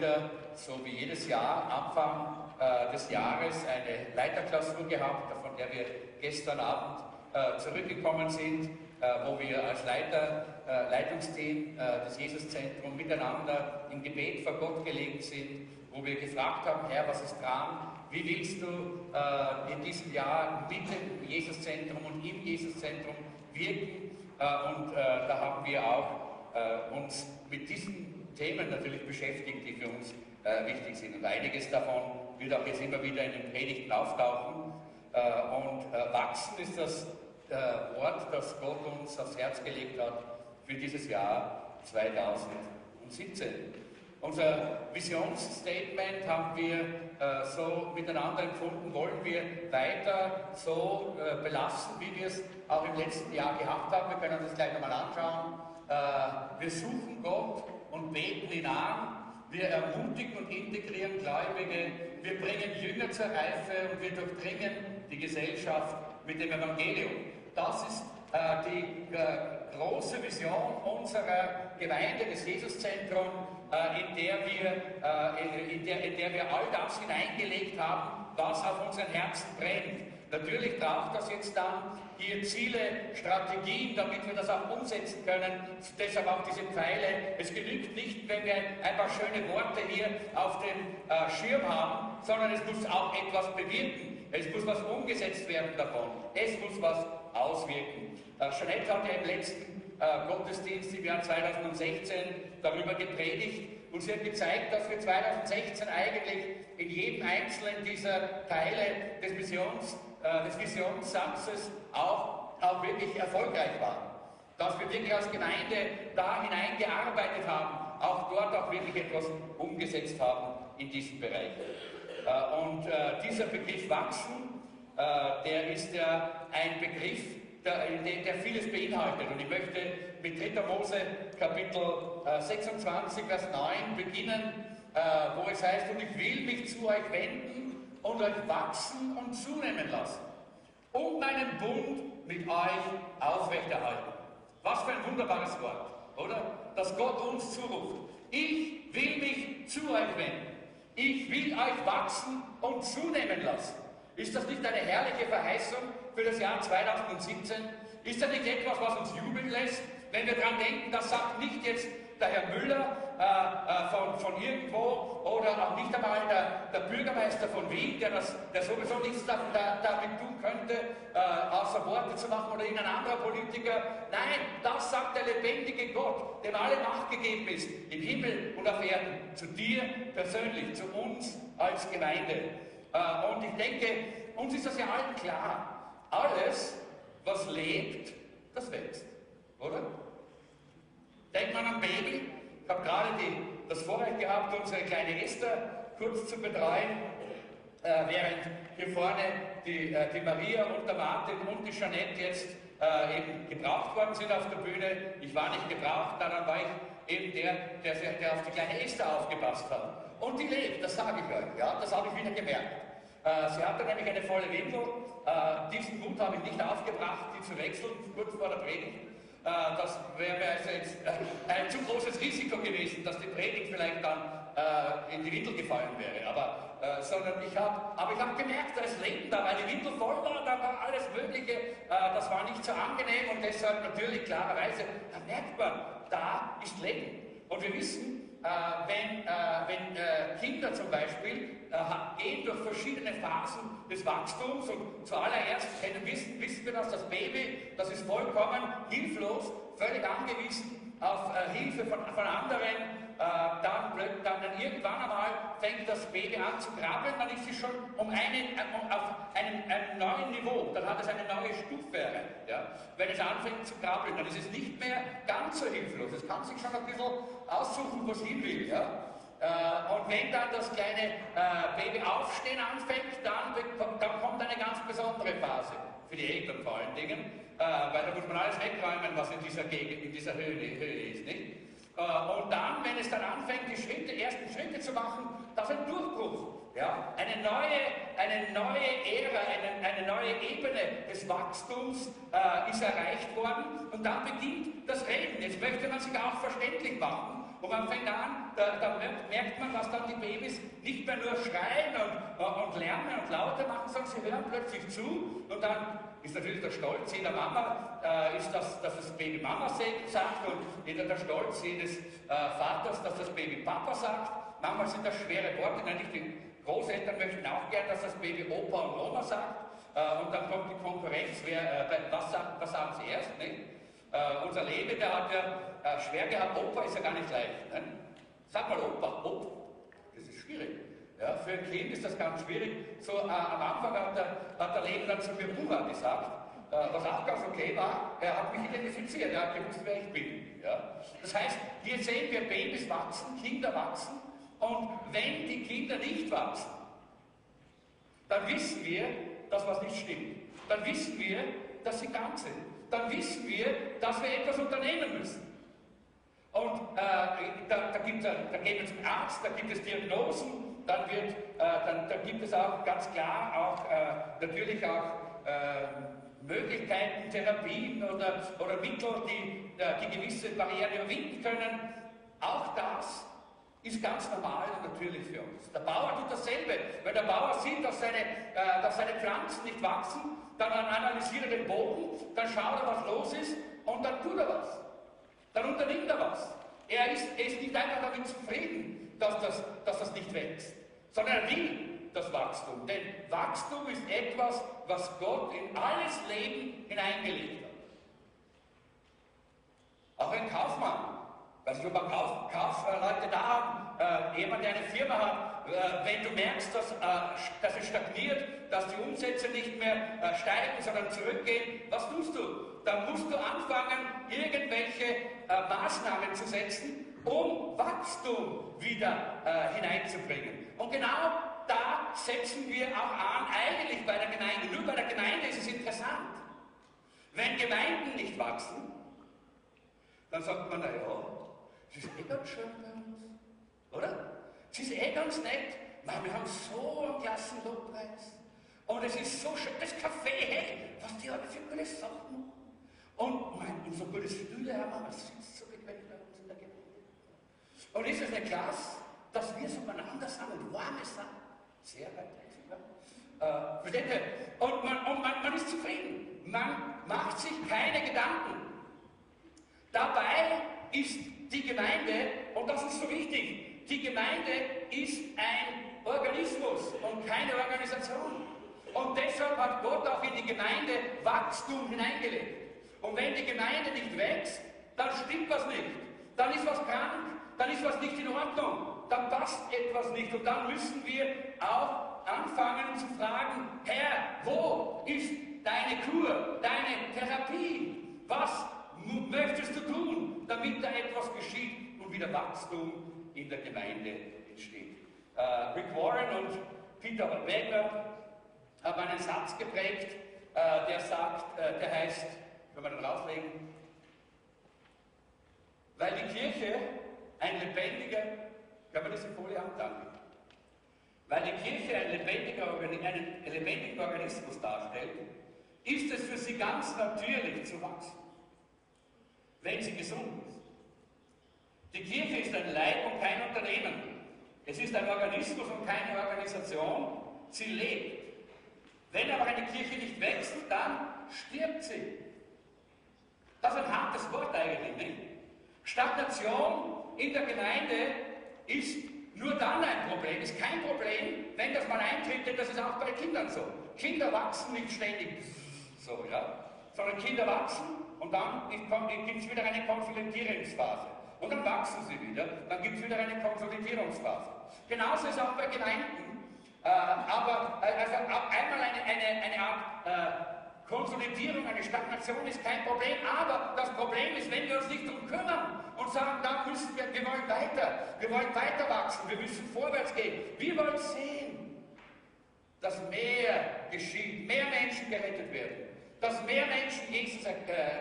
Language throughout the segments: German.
wieder, so wie jedes Jahr, Anfang äh, des Jahres eine Leiterklausur gehabt, von der wir gestern Abend äh, zurückgekommen sind, äh, wo wir als Leiter, äh, Leitungsteam äh, des Jesuszentrums miteinander im Gebet vor Gott gelegen sind, wo wir gefragt haben, Herr, was ist dran? Wie willst du in diesem Jahr mit dem Jesuszentrum und im Jesuszentrum wirken? und da haben wir auch uns mit diesen Themen natürlich beschäftigt, die für uns äh, wichtig sind. Und einiges davon wird auch jetzt immer wieder in den Predigten auftauchen. Äh, und äh, wachsen ist das Wort, das Gott uns aufs Herz gelegt hat für dieses Jahr 2017. Unser Visionsstatement haben wir äh, so miteinander empfunden, wollen wir weiter so äh, belassen, wie wir es auch im letzten Jahr gehabt haben. Wir können uns das gleich nochmal anschauen. Äh, wir suchen Gott und beten ihn an. Wir ermutigen und integrieren Gläubige. Wir bringen Jünger zur Reife und wir durchdringen die Gesellschaft mit dem Evangelium. Das ist äh, die äh, große Vision unserer Gemeinde, des Jesuszentrums, äh, in, der wir, äh, in, der, in der wir all das hineingelegt haben, was auf unseren Herzen brennt. Natürlich braucht das jetzt dann hier Ziele, Strategien, damit wir das auch umsetzen können. Deshalb auch diese Pfeile. Es genügt nicht, wenn wir ein paar schöne Worte hier auf dem äh, Schirm haben, sondern es muss auch etwas bewirken. Es muss was umgesetzt werden davon. Es muss was auswirken. Äh, Jeanette hat ja im letzten äh, Gottesdienst im Jahr 2016 darüber gepredigt und sie hat gezeigt, dass wir 2016 eigentlich in jedem einzelnen dieser Teile des Missions äh, des Visionssatzes auch, auch wirklich erfolgreich waren. Dass wir wirklich als Gemeinde da hineingearbeitet haben, auch dort auch wirklich etwas umgesetzt haben in diesem Bereich. Äh, und äh, dieser Begriff wachsen, der ist ja ein Begriff, der, der, vieles beinhaltet. Und ich möchte mit 3. Mose Kapitel 26, äh, Vers 9 beginnen, wo es heißt, und ich will mich zu euch wenden und euch wachsen und zunehmen lassen und meinen Bund mit euch aufrechterhalten. Was für ein wunderbares Wort, oder? Dass Gott uns zuruft. Ich will mich zu euch wenden. Ich will euch wachsen und zunehmen lassen. Ist das nicht eine herrliche Verheißung für das Jahr 2017? Ist das nicht etwas, was uns jubeln lässt, wenn wir daran denken, das sagt nicht jetzt der Herr Müller äh, äh, von, von irgendwo oder auch nicht einmal der, der Bürgermeister von Wien, der, das, der sowieso nichts da, da, damit tun könnte, äh, außer Worte zu machen oder irgendein anderer Politiker. Nein, das sagt der lebendige Gott, dem alle Macht gegeben ist, im Himmel und auf Erden, zu dir persönlich, zu uns als Gemeinde. Äh, und ich denke, uns ist das ja allen klar. Alles, was lebt, das wächst, oder? Denkt man am Baby. Ich habe gerade das Vorrecht gehabt, unsere kleine Esther kurz zu betreuen, äh, während hier vorne die, äh, die Maria und der Martin und die Jeanette jetzt äh, eben gebraucht worden sind auf der Bühne. Ich war nicht gebraucht, dann war ich eben der, der, der auf die kleine Esther aufgepasst hat. Und die lebt, das sage ich euch, ja, das habe ich wieder gemerkt. Äh, sie hatte nämlich eine volle Windel. Äh, diesen Mut habe ich nicht aufgebracht, die zu wechseln, kurz vor der Predigt. Äh, das wäre mir also jetzt äh, ein zu großes Risiko gewesen, dass die Predigt vielleicht dann äh, in die Windel gefallen wäre. Aber, sondern ich habe, aber ich habe gemerkt, da ist Leben da, weil die Windel voll war, da war alles Mögliche, das war nicht so angenehm und deshalb natürlich klarerweise, da merkt man, da ist Leben. Und wir wissen, äh, wenn, äh, wenn äh, Kinder zum Beispiel gehen durch verschiedene Phasen des Wachstums und zuallererst wissen, wissen wir, dass das Baby, das ist vollkommen hilflos, völlig angewiesen auf Hilfe von, von anderen äh, dann, dann, irgendwann einmal fängt das Baby an zu krabbeln, dann ist sie schon um einen, um, auf einem, einem, neuen Niveau, dann hat es eine neue Stufe. Ja? Wenn es anfängt zu krabbeln, dann ist es nicht mehr ganz so hilflos. Es kann sich schon ein bisschen aussuchen, wo es hin will. Ja? Äh, und wenn dann das kleine äh, Baby aufstehen anfängt, dann, dann kommt eine ganz besondere Phase für die Eltern vor allen Dingen, äh, weil da muss man alles wegräumen, was in dieser Gegend, in dieser Höhe, Höhe ist. Nicht? Äh, und dann, wenn es dann anfängt, die Schritte, ersten Schritte zu machen, das ist ein Durchbruch. Ja? Eine, neue, eine neue Ära, eine, eine neue Ebene des Wachstums äh, ist erreicht worden und dann beginnt das Reden. Jetzt möchte man sich auch verständlich machen und man fängt an, da, da, merkt man, dass dann die Babys nicht mehr nur schreien und, und lärmen und lauter machen, sondern sie hören plötzlich zu und dann ist natürlich der Stolz jeder Mama, äh, ist, dass, dass das Baby Mama sagt und jeder der Stolz jedes äh, Vaters, dass das Baby Papa sagt. Manchmal sind das schwere Worte, nein, nicht die Großeltern möchten auch gern, dass das Baby Opa und Oma sagt. Äh, und dann kommt die Konkurrenz, wer, äh, was, sagt, was sagen sie erst? Nicht? Äh, unser Leben, der hat ja äh, schwer gehabt, Opa ist ja gar nicht leicht. Ne? Sag mal Opa, Opa, das ist schwierig. Ja, für ein Kind ist das ganz schwierig. So äh, am Anfang hat der, hat der Leben dann zu mir Bruder gesagt, äh, was auch ganz okay war, er hat mich identifiziert, er hat gewusst, wer ich bin. Ja? Das heißt, hier sehen wir Babys wachsen, Kinder wachsen und wenn die Kinder nicht wachsen, dann wissen wir, dass was nicht stimmt. Dann wissen wir, dass sie ganz sind. Dann wissen wir, dass wir etwas unternehmen müssen. Und äh, da, da, gibt, da, da gehen wir zum Arzt, da gibt es Diagnosen, dann, wird, äh, dann, dann gibt es auch ganz klar auch äh, natürlich auch äh, Möglichkeiten, Therapien oder, oder Mittel, die, äh, die gewisse Barrieren überwinden können. Auch das ist ganz normal und natürlich für uns. Der Bauer tut dasselbe. Wenn der Bauer sieht, dass seine, äh, dass seine Pflanzen nicht wachsen, dann analysiert er den Boden, dann schaut er, was los ist und dann tut er was. Dann unternimmt er was. Er ist, er ist nicht einfach damit zufrieden, dass das, dass das nicht wächst, sondern er will das Wachstum. Denn Wachstum ist etwas, was Gott in alles Leben hineingelegt hat. Auch ein Kaufmann was ich über Kauf, Kaufleute da haben, äh, jemand, der eine Firma hat, wenn du merkst, dass, äh, dass es stagniert, dass die Umsätze nicht mehr äh, steigen, sondern zurückgehen, was tust du? Dann musst du anfangen, irgendwelche äh, Maßnahmen zu setzen, um Wachstum wieder äh, hineinzubringen. Und genau da setzen wir auch an, eigentlich bei der Gemeinde. Nur bei der Gemeinde ist es interessant. Wenn Gemeinden nicht wachsen, dann sagt man, naja, das ist eh ganz schön bei uns, oder? Es ist eh ganz nett. Man, wir haben so einen klassen Lobpreis. Und es ist so schön, das Café, hey, was die alle für coole Sachen machen. Und, mein, und so gute Stühle haben wir, es sitzt so bequem bei uns in der Gemeinde. Und ist es nicht klasse, dass wir so beieinander sind und warme sind? Sehr weitläufig, ja? Äh, versteht ihr? Und, man, und man, man ist zufrieden. Man macht sich keine Gedanken. Dabei ist die Gemeinde, und das ist so wichtig, die Gemeinde ist ein Organismus und keine Organisation. Und deshalb hat Gott auch in die Gemeinde Wachstum hineingelegt. Und wenn die Gemeinde nicht wächst, dann stimmt was nicht. Dann ist was krank, dann ist was nicht in Ordnung, dann passt etwas nicht. Und dann müssen wir auch anfangen zu fragen, Herr, wo ist deine Kur, deine Therapie? Was möchtest du tun, damit da etwas geschieht und wieder Wachstum in der Gemeinde entsteht. Äh, Rick Warren und Peter Wegner haben einen Satz geprägt, äh, der sagt, äh, der heißt, können wir den rauslegen, weil die Kirche ein lebendiger, kann man diese Folie haben, danke. Weil die Kirche ein lebendiger, einen lebendigen Organismus darstellt, ist es für sie ganz natürlich zu wachsen wenn sie gesund ist. Die Kirche ist ein Leib und kein Unternehmen. Es ist ein Organismus und keine Organisation. Sie lebt. Wenn aber eine Kirche nicht wächst, dann stirbt sie. Das ist ein hartes Wort eigentlich, nicht? Stagnation in der Gemeinde ist nur dann ein Problem, ist kein Problem, wenn das mal eintritt, denn das ist auch bei Kindern so. Kinder wachsen nicht ständig so, ja, sondern Kinder wachsen und dann gibt es wieder eine Konsolidierungsphase. Und dann wachsen sie wieder, dann gibt es wieder eine Konsolidierungsphase. Genauso ist auch bei Gemeinden. Äh, aber äh, also einmal eine, eine, eine Art äh, Konsolidierung, eine Stagnation ist kein Problem, aber das Problem ist, wenn wir uns nicht darum kümmern und sagen, da müssen wir, wir wollen weiter, wir wollen weiter wachsen, wir müssen vorwärts gehen. Wir wollen sehen, dass mehr geschieht, mehr Menschen gerettet werden dass mehr Menschen Jesus äh,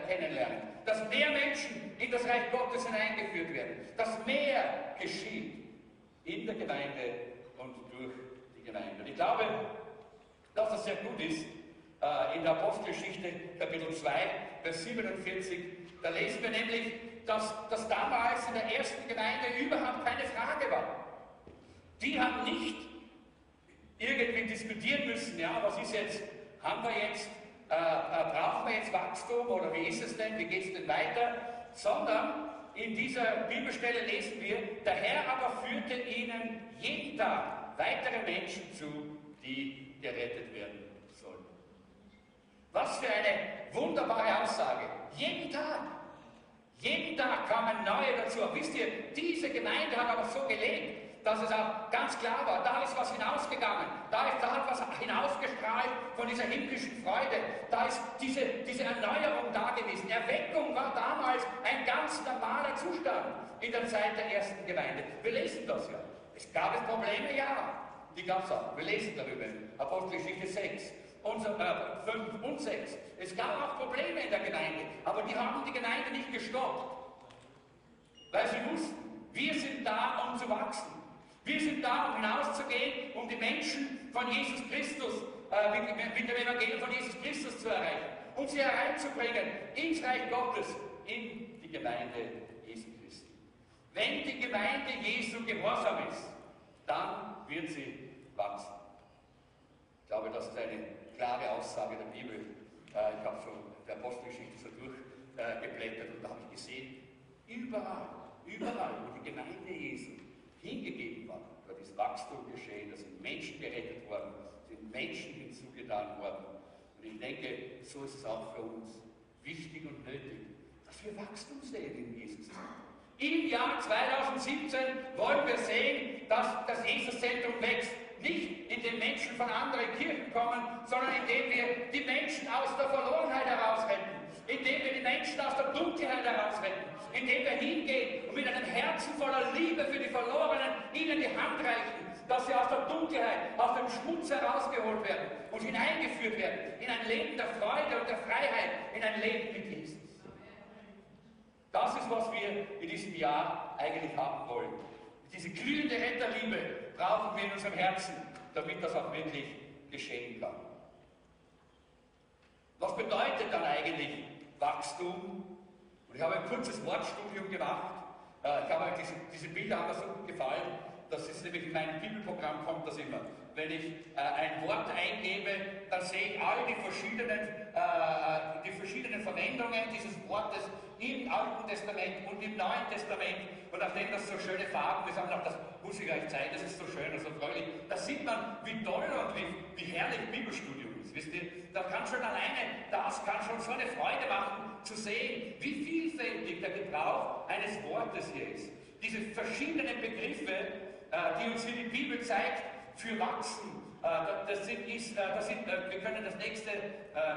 kennenlernen, dass mehr Menschen in das Reich Gottes hineingeführt werden, dass mehr geschieht in der Gemeinde und durch die Gemeinde. Und ich glaube, dass das sehr gut ist. Äh, in der Apostelgeschichte, Kapitel 2, Vers 47, da lesen wir nämlich, dass das damals in der ersten Gemeinde überhaupt keine Frage war. Die haben nicht irgendwie diskutieren müssen, ja, was ist jetzt, haben wir jetzt, äh, äh, brauchen wir jetzt Wachstum oder wie ist es denn, wie geht es denn weiter, sondern in dieser Bibelstelle lesen wir, der Herr aber führte ihnen jeden Tag weitere Menschen zu, die gerettet werden sollen. Was für eine wunderbare Aussage. Jeden Tag. Jeden Tag kamen neue dazu. Wisst ihr, diese Gemeinde hat aber so gelebt, dass es auch ganz klar war, da ist was hinausgegangen, da, ist, da hat was hinausgestrahlt von dieser himmlischen Freude, da ist diese, diese Erneuerung da gewesen. Erweckung war damals ein ganz normaler Zustand in der Zeit der ersten Gemeinde. Wir lesen das ja. Es gab es Probleme, ja. Die gab es auch. Wir lesen darüber. Apostelgeschichte 6 und, äh, 5 und 6. Es gab auch Probleme in der Gemeinde, aber die haben die Gemeinde nicht gestoppt. Weil sie wussten, wir sind da, um zu wachsen. Wir sind da, um hinauszugehen, um die Menschen von Jesus Christus, äh, mit, mit, dem Evangelium von Jesus Christus zu erreichen und sie hereinzubringen ins Reich Gottes, in die Gemeinde Jesu Christi. Wenn die Gemeinde Jesu gehorsam ist, dann wird sie wachsen. Ich glaube, das ist eine klare Aussage der Bibel. Äh, ich habe so der Apostelgeschichte so durchgeblättert und da habe ich gesehen, überall, überall, wo die Gemeinde Jesu hingegeben war. Dort ist Wachstum geschehen, da sind Menschen gerettet worden, sind Menschen hinzugetan worden. Und ich denke, so ist es auch für uns wichtig und nötig, dass wir Wachstum sehen in Jesus. Im Jahr 2017 wollen wir sehen, dass das Jesuszentrum wächst. Nicht indem Menschen von anderen Kirchen kommen, sondern indem wir die Menschen aus der Verlorenheit herausretten, indem wir die Menschen aus der Dunkelheit herausretten, indem wir hingehen und mit einem Herzen voller Liebe für die Verlorenen ihnen die Hand reichen, dass sie aus der Dunkelheit, aus dem Schmutz herausgeholt werden und hineingeführt werden in ein Leben der Freude und der Freiheit, in ein Leben mit Jesus. Das ist, was wir in diesem Jahr eigentlich haben wollen. Diese glühende Retterliebe brauchen wir in unserem Herzen, damit das auch wirklich geschehen kann. Was bedeutet dann eigentlich Wachstum und ich habe ein kurzes Wortstudium gemacht. Äh, ich habe diese, diese Bilder haben mir so gut gefallen. Das ist nämlich in meinem Bibelprogramm kommt das immer. Wenn ich äh, ein Wort eingebe, dann sehe ich all die verschiedenen, äh, die verschiedenen Verwendungen dieses Wortes im Alten Testament und im Neuen Testament. Und nachdem das so schöne Farben wir gedacht, das muss ich euch zeigen, das ist so schön und so fröhlich. Da sieht man, wie toll und wie, wie herrlich Bibelstudium ist. Wisst ihr, da kann schon alleine, das kann schon so eine Freude machen, zu sehen, wie vielfältig der Gebrauch eines Wortes hier ist. Diese verschiedenen Begriffe, äh, die uns hier die Bibel zeigt, für Wachsen. Äh, das sind, äh, das sind, wir können das nächste,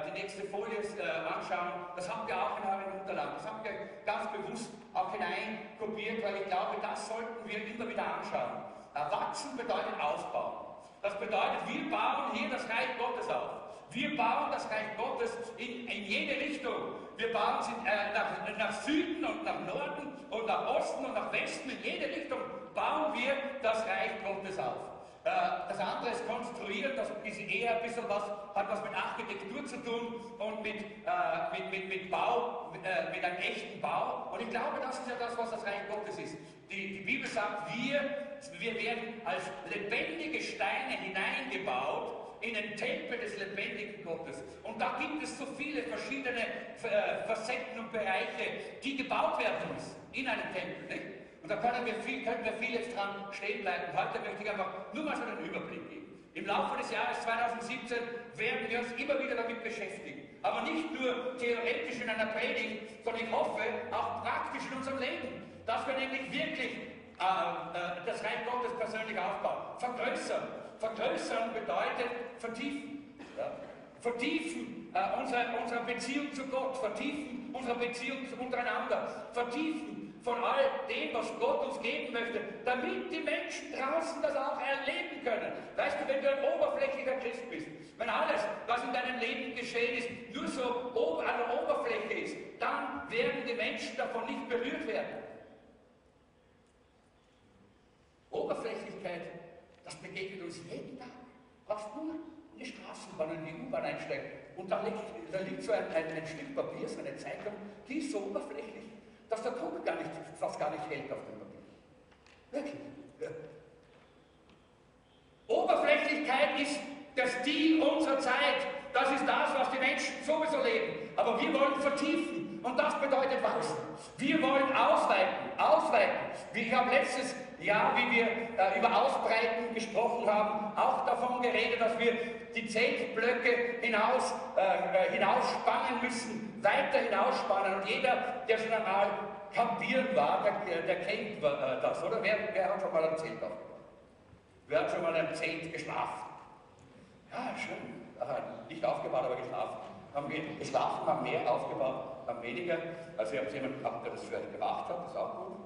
die nächste Folie anschauen. Das haben wir auch in euren Unterlagen. Das haben wir ganz bewusst auch hineinkopiert, weil ich glaube, das sollten wir immer wieder anschauen. Wachsen bedeutet Aufbauen. Das bedeutet, wir bauen hier das Reich Gottes auf. Wir bauen das Reich Gottes in, in jede Richtung. Wir bauen es äh, nach, nach, Süden und nach Norden und nach Osten und nach Westen. In jede Richtung bauen wir das Reich Gottes auf. Äh, das andere ist konstruiert, das ist eher ein bisschen was, hat was mit Architektur zu tun und mit, äh, mit, mit, mit Bau, äh, mit einem echten Bau. Und ich glaube, das ist ja das, was das Reich Gottes ist. Die, die Bibel sagt, wir, wir werden als lebendige Steine hineingebaut in den Tempel des lebendigen Gottes. Und da gibt es so viele verschiedene äh, Facetten und Bereiche, die gebaut werden müssen in einem Tempel. Nicht? Und da können wir, viel, können wir viel dran stehen bleiben. Heute möchte ich einfach nur mal so einen Überblick geben. Im Laufe des Jahres 2017 werden wir uns immer wieder damit beschäftigen. Aber nicht nur theoretisch in einer Predigt, sondern ich hoffe auch praktisch in unserem Leben. Dass wir nämlich wirklich äh, äh, das Reich Gottes persönlich aufbauen, vergrößern, Vergrößern bedeutet vertiefen. Ja? Vertiefen äh, unsere, unsere Beziehung zu Gott, vertiefen unsere Beziehung untereinander, vertiefen von all dem, was Gott uns geben möchte, damit die Menschen draußen das auch erleben können. Weißt du, wenn du ein oberflächlicher Christ bist, wenn alles, was in deinem Leben geschehen ist, nur so an der Oberfläche ist, dann werden die Menschen davon nicht berührt werden. Oberflächlichkeit das begegnet uns jeden Tag. Brauchst nur in die Straßenbahn und in die U-Bahn einsteigen. Und da liegt, da liegt so ein, ein, ein, Stück Papier, so eine Zeitung, die ist so oberflächlich. Dass der Druck gar nicht, fast gar nicht hält auf dem Papier. Wirklich. Ja. Oberflächlichkeit ist der Stil unserer Zeit. Das ist das, was die Menschen sowieso leben. Aber wir wollen vertiefen und das bedeutet wachsen. Wir wollen ausweiten, ausweiten. Ich habe letztes Jahr, wie wir äh, über Ausbreiten gesprochen haben, auch davon geredet, dass wir die Zeltblöcke hinaus, äh, äh hinausspannen müssen, weiter hinausspannen. Und jeder, der schon einmal kampieren war, der, der kennt äh, das, oder? Wer, wer hat schon mal ein Zelt aufgebaut? Wer hat schon mal ein Zelt geschlafen? Ja, schön. Aha, nicht aufgebaut, aber geschlafen. Haben wir geschlafen, haben mehr aufgebaut, haben weniger. Also ich habe jemanden gehabt, der das vielleicht gemacht hat, das ist auch gut.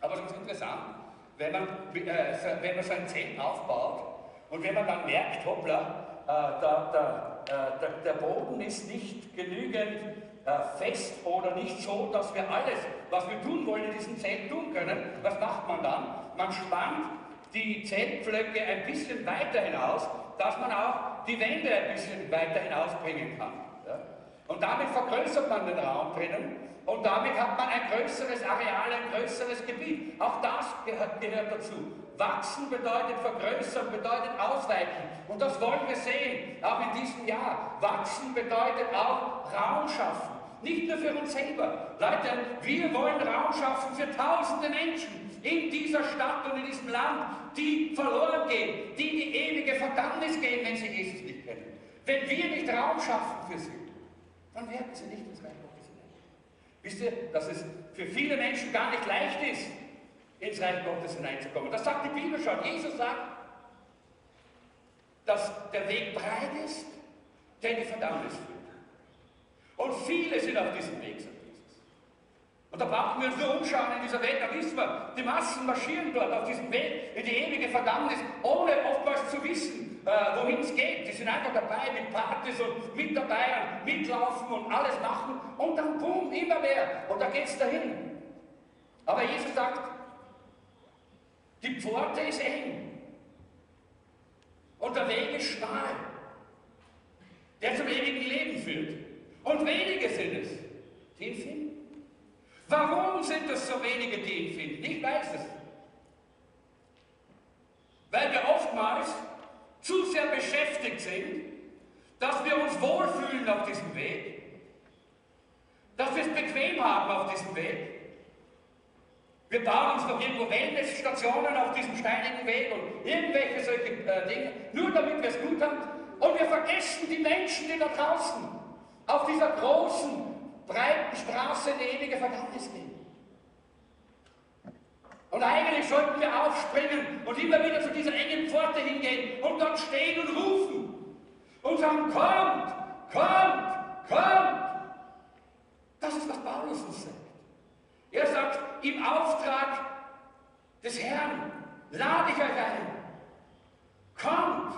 Aber es ist interessant, wenn man, äh, wenn man so ein Zelt aufbaut und wenn man dann merkt, hoppla, äh, der, der, äh, der, Boden ist nicht genügend äh, fest oder nicht so, dass wir alles, was wir tun wollen, in diesem Zelt tun können, was macht man dann? Man spannt die Zeltpflöcke ein bisschen weiter hinaus, dass man auch die Wände ein bisschen weiter hinausbringen kann. Ja? Und damit vergrößert man den Raum drinnen und damit hat man ein größeres Areal, ein größeres Gebiet. Auch das gehört, gehört dazu. Wachsen bedeutet vergrößern, bedeutet ausweiten. Und das wollen wir sehen, auch in diesem Jahr. Wachsen bedeutet auch Raum schaffen. Nicht nur für uns selber. Leute, wir wollen Raum schaffen für tausende Menschen in dieser Stadt und in diesem Land, die verloren gehen, die in die ewige Verdammnis gehen, wenn sie Jesus nicht kennen. Wenn wir nicht Raum schaffen für sie, dann werden sie nicht ins Reich hinein. Wisst ihr, dass es für viele Menschen gar nicht leicht ist, ins Reich Gottes hineinzukommen. Das sagt die Bibel schon. Jesus sagt, dass der Weg breit ist, der die Verdammnis führt. Und viele sind auf diesem Weg, sagt Jesus. Und da brauchen wir uns nur umschauen in dieser Welt, da wissen wir, die Massen marschieren dort auf diesem Weg in die ewige Verdammnis, ohne oftmals zu wissen, äh, wohin es geht. Die sind einfach dabei mit Partys und mit dabei und mitlaufen und alles machen und dann boom, immer mehr. Und da geht es dahin. Aber Jesus sagt, die Pforte ist eng und der Weg ist schmal, der zum ewigen Leben führt. Und wenige sind es, die ihn finden. Warum sind es so wenige, die ihn finden? Ich weiß es. Weil wir oftmals zu sehr beschäftigt sind, dass wir uns wohlfühlen auf diesem Weg, dass wir es bequem haben auf diesem Weg. Wir bauen uns noch irgendwo Wellnessstationen auf diesem steinigen Weg und irgendwelche solche äh, Dinge, nur damit wir es gut haben. Und wir vergessen die Menschen, die da draußen auf dieser großen, breiten Straße in die ewige Verdammnis gehen. Und eigentlich sollten wir aufspringen und immer wieder zu dieser engen Pforte hingehen und dort stehen und rufen und sagen, kommt, kommt, kommt. Das ist, was Paulus uns sagt. Er sagt, im Auftrag des Herrn lade ich euch ein. Kommt,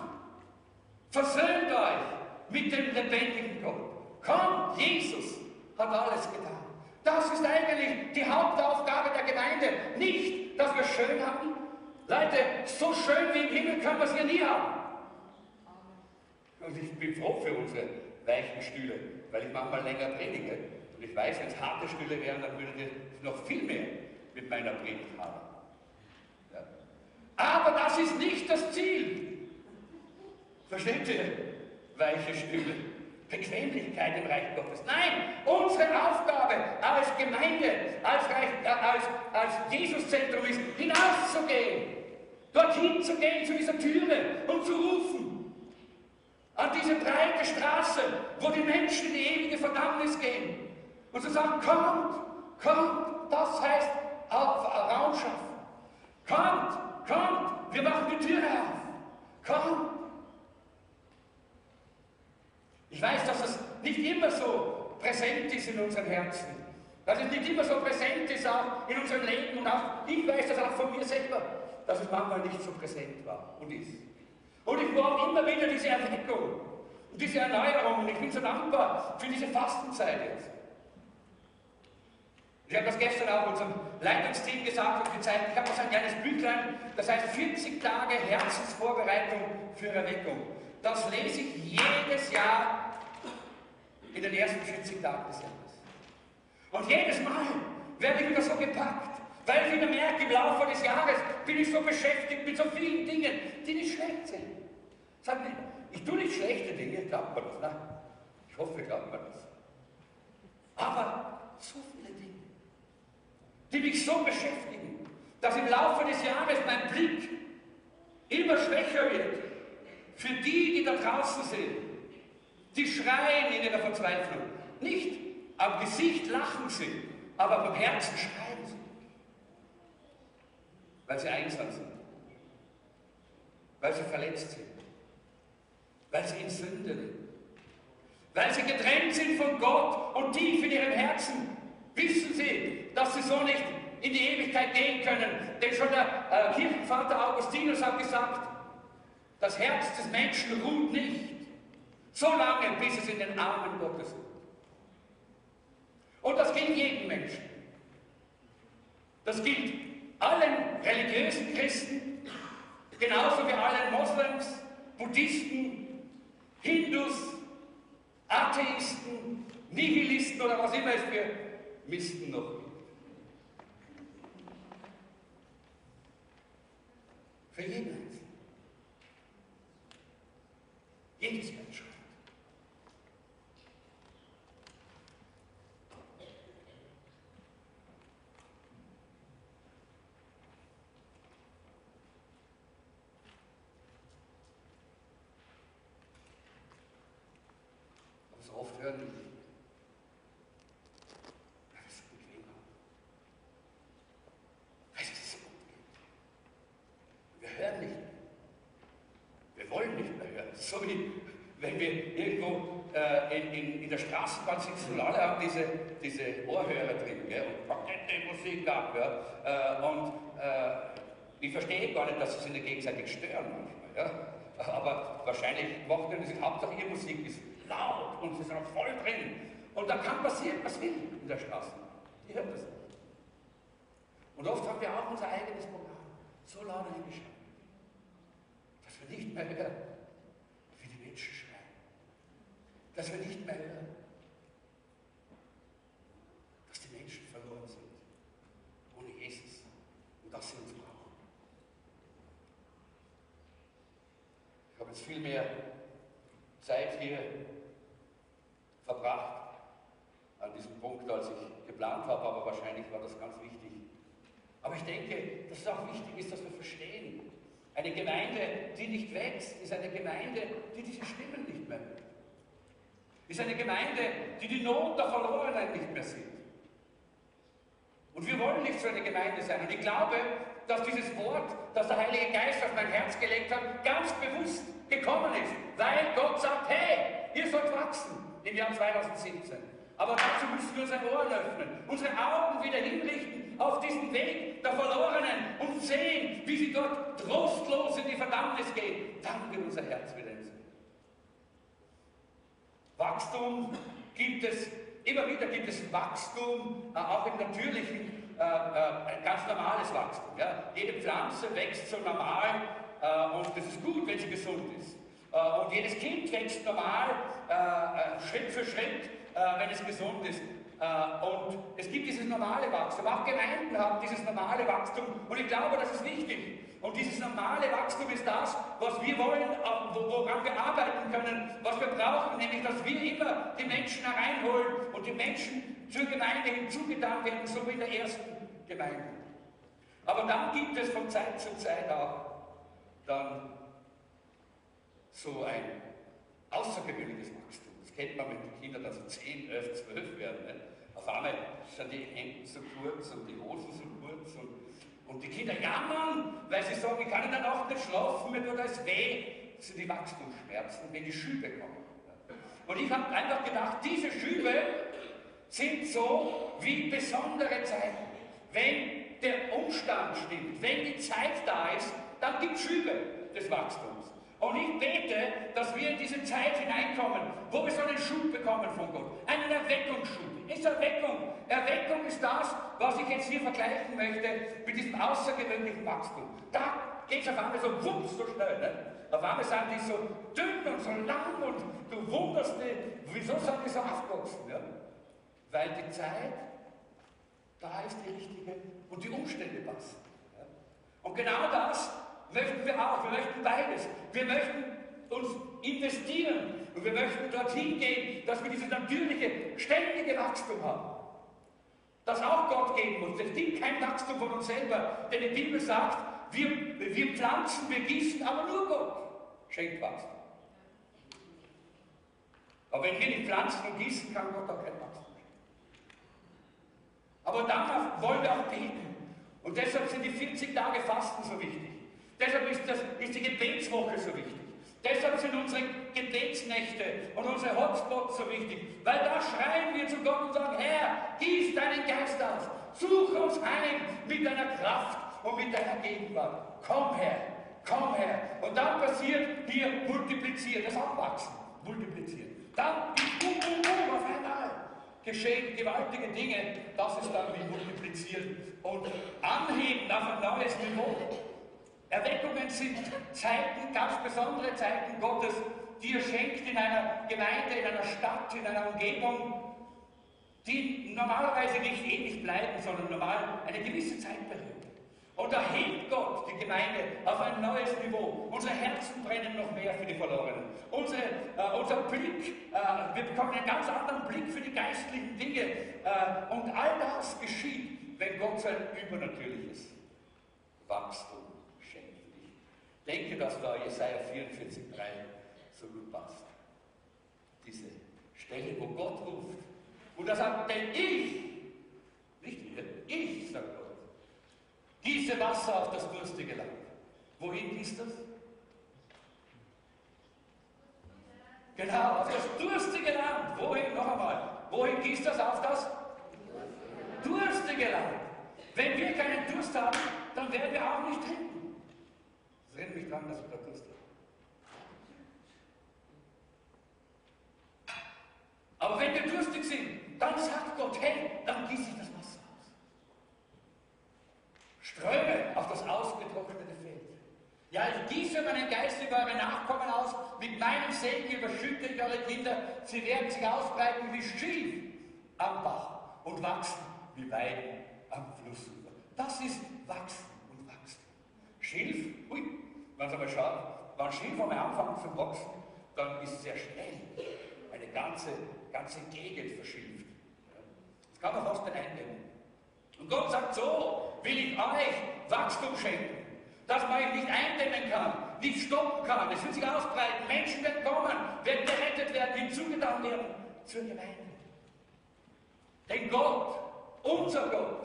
versöhnt euch mit dem lebendigen Gott. Kommt, Jesus hat alles getan. Das ist eigentlich die. Nicht, haben. Leute, so schön wie im Himmel können wir es hier nie haben. Und ich bin froh für unsere weichen Stühle, weil ich manchmal länger predige. Und ich weiß, wenn es harte Stühle wären, dann würdet ihr noch viel mehr mit meiner Predigt haben. Ja. Aber das ist nicht das Ziel. Versteht ihr? Weiche Stühle. Bequemlichkeit im Reich Gottes. Nein, unsere Aufgabe als Gemeinde, als, Reich, als, als Jesuszentrum ist, hinauszugehen, dorthin zu gehen, zu dieser Türe und zu rufen. An diese breite Straße, wo die Menschen in die ewige Verdammnis gehen. Und zu sagen, kommt, kommt, das heißt auf, Raum schaffen. Kommt, kommt, wir machen die Türe auf. Kommt. Ich weiß, dass es nicht immer so präsent ist in unseren Herzen. Dass es nicht immer so präsent ist auch in unserem Leben. Und auch ich weiß das auch von mir selber, dass es manchmal nicht so präsent war und ist. Und ich brauche immer wieder diese Erweckung und diese Erneuerung. Und ich bin so dankbar für diese Fastenzeit jetzt. Ich habe das gestern auch unserem Leitungsteam gesagt und gezeigt. Ich habe das ein kleines Büchlein, das heißt 40 Tage Herzensvorbereitung für Erweckung. Das lese ich jedes Jahr in den ersten 40 Tagen des Jahres. Und jedes Mal werde ich wieder so gepackt. Weil ich wieder merke, im Laufe des Jahres bin ich so beschäftigt mit so vielen Dingen, die nicht schlecht sind. Sag mir, ich tue nicht schlechte Dinge, glaubt man das, ne? Ich hoffe, glaubt man das. Aber so viele Dinge, die mich so beschäftigen, dass im Laufe des Jahres mein Blick immer schwächer wird für die, die da draußen sind. Die schreien in ihrer Verzweiflung. Nicht am Gesicht lachen sie, aber beim Herzen schreien sie. Weil sie einsam sind. Weil sie verletzt sind. Weil sie in Sünde leben. Weil sie getrennt sind von Gott und tief in ihrem Herzen wissen sie, dass sie so nicht in die Ewigkeit gehen können. Denn schon der äh, Kirchenvater Augustinus hat gesagt, das Herz des Menschen ruht nicht, so lange, bis es in den Armen Gottes ist. Und das gilt jedem Menschen. Das gilt allen religiösen Christen, genauso wie allen Moslems, Buddhisten, Hindus, Atheisten, Nihilisten oder was immer es für Misten noch gibt. Für jeden Einzelnen. Jedes Mensch. oft hören wir, das ist bequemer. Weißt du, es ist gut Wir hören nicht mehr. Wir wollen nicht mehr hören. So wie wenn wir irgendwo äh, in, in, in, der Straßenbahn sitzen und alle haben diese, diese Ohrhörer drin gell, und pakete Musik ab. Ja, äh, und äh, ich verstehe gar nicht, dass sie sich gegenseitig stören manchmal. Ja. Aber wahrscheinlich macht ihnen das Hauptsache ihre Musik ist laut und sie sind voll drin. Und da kann passieren, was will in der Straße. Die hört das nicht. Und oft haben wir auch unser eigenes Programm so laut eingeschaltet, dass wir nicht mehr hören, wie die Menschen schreien. Dass wir nicht mehr hören, dass die Menschen verloren sind ohne Jesus und dass sie uns brauchen. Ich habe jetzt viel mehr Zeit hier verbracht an diesem Punkt, als ich geplant habe, aber wahrscheinlich war das ganz wichtig. Aber ich denke, dass es auch wichtig ist, dass wir verstehen, eine Gemeinde, die nicht wächst, ist eine Gemeinde, die diese Stimmen nicht mehr hört. Ist eine Gemeinde, die die Not der Verlorenen nicht mehr sieht. Und wir wollen nicht so eine Gemeinde sein. Und ich glaube, dass dieses Wort, das der Heilige Geist auf mein Herz gelegt hat, ganz bewusst gekommen ist. Weil Gott sagt, hey, ihr sollt wachsen im Jahr 2017. Aber dazu müssen wir unsere Ohren öffnen, unsere Augen wieder hinrichten auf diesen Weg der Verlorenen und sehen, wie sie dort trostlos in die Verdammnis gehen. Dann wird unser Herz wieder. Wachstum gibt es, immer wieder gibt es Wachstum, äh, auch im natürlichen, äh, äh, ganz normales Wachstum. Jede Pflanze wächst so normal und das ist gut, wenn sie gesund ist. Und jedes Kind wächst normal, Schritt für Schritt, wenn es gesund ist. Und es gibt dieses normale Wachstum. Auch Gemeinden haben dieses normale Wachstum. Und ich glaube, das ist wichtig. Und dieses normale Wachstum ist das, was wir wollen, woran wir arbeiten können, was wir brauchen, nämlich dass wir immer die Menschen hereinholen und die Menschen zur Gemeinde hinzugetan werden, so wie in der ersten Gemeinde. Aber dann gibt es von Zeit zu Zeit auch dann so ein außergewöhnliches Wachstum. Das kennt man, wenn die Kinder dann so 10, 11, 12 werden. Ne? Auf einmal sind die Hemden so kurz und die Hosen so kurz und, und die Kinder jammern, weil sie sagen, ich kann in der Nacht nicht schlafen, mir tut alles weh. Das sind die Wachstumsschmerzen, wenn die Schübe kommen. Und ich habe einfach gedacht, diese Schübe sind so wie besondere Zeiten. Wenn der Umstand stimmt, wenn die Zeit da ist, dann gibt es Schübe des Wachstums. Und ich bete, dass wir in diese Zeit hineinkommen, wo wir so einen Schub bekommen von Gott. Einen Erweckungsschub. Ist Erweckung. Erweckung ist das, was ich jetzt hier vergleichen möchte mit diesem außergewöhnlichen Wachstum. Da geht es auf einmal so wumms so schnell. Ne? Auf einmal sind die so dünn und so lang und du wunderst dich, wieso sind die so aufgewachsen? Ja? Weil die Zeit da ist die richtige und die Umstände passen. Und genau das möchten wir auch. Wir möchten beides. Wir möchten uns investieren und wir möchten dorthin gehen, dass wir dieses natürliche, ständige Wachstum haben. Das auch Gott geben muss. Es gibt kein Wachstum von uns selber. Denn die Bibel sagt, wir, wir pflanzen, wir gießen, aber nur Gott schenkt Wachstum. Aber wenn wir nicht pflanzen und gießen, kann Gott auch kein Wachstum schenken. Aber danach wollen wir auch beten. Und deshalb sind die 40 Tage Fasten so wichtig. Deshalb ist, das, ist die Gebetswoche so wichtig. Deshalb sind unsere Gebetsnächte und unsere Hotspots so wichtig, weil da schreien wir zu Gott und sagen, Herr, gieß deinen Geist aus, such uns ein mit deiner Kraft und mit deiner Gegenwart. Komm her, komm her. Und dann passiert hier multiplizieren, das Abwachsen, multiplizieren. Dann ist bum, bum, bum, auf einmal geschehen gewaltige Dinge. Das ist dann wie multiplizieren und anheben auf ein neues Niveau. Erweckungen sind Zeiten, ganz besondere Zeiten Gottes, die er schenkt in einer Gemeinde, in einer Stadt, in einer Umgebung, die normalerweise nicht ewig bleiben, sondern normal eine gewisse Zeit berühren. Und da hebt Gott die Gemeinde auf ein neues Niveau. Unsere Herzen brennen noch mehr für die Verlorenen. Unsere, äh, unser Blick, äh, wir bekommen einen ganz anderen Blick für die geistlichen Dinge. Äh, und all das geschieht, wenn Gott sein übernatürliches Wachstum denke, dass da Jesaja 44,3 so gut passt. Diese Stelle, wo Gott ruft. Und er sagt, denn ich, nicht wir, ich, sagt Gott, gieße Wasser auf das durstige Land. Wohin gießt das? Genau, auf das durstige Land. Wohin, noch einmal, wohin gießt das auf das? Durstige Land. Wenn wir keinen Durst haben, dann werden wir auch nicht trinken. Das erinnert mich daran, dass ich da habe. Aber wenn wir durstig sind, dann sagt Gott, hey, dann gieße ich das Wasser aus. Ströme auf das ausgetrocknete Feld. Ja, ich gieße meinen Geist über eure Nachkommen aus, mit meinem Segen überschütte ich eure Kinder, sie werden sich ausbreiten wie Schilf am Bach und wachsen wie Weiden am Flussufer. Das ist Wachsen und Wachstum. Schilf, ui, wenn Sie mal schauen, wenn Schilf einmal anfangen zu wachsen, dann ist sehr schnell eine ganze, ganze Gegend verschilft. Das kann man fast eindämmen. Und Gott sagt, so will ich euch Wachstum schenken, dass man euch nicht eindämmen kann, nicht stoppen kann. Es wird sich ausbreiten, Menschen werden kommen, werden gerettet werden, hinzugetan werden zur Gemeinde. Denn Gott, unser Gott,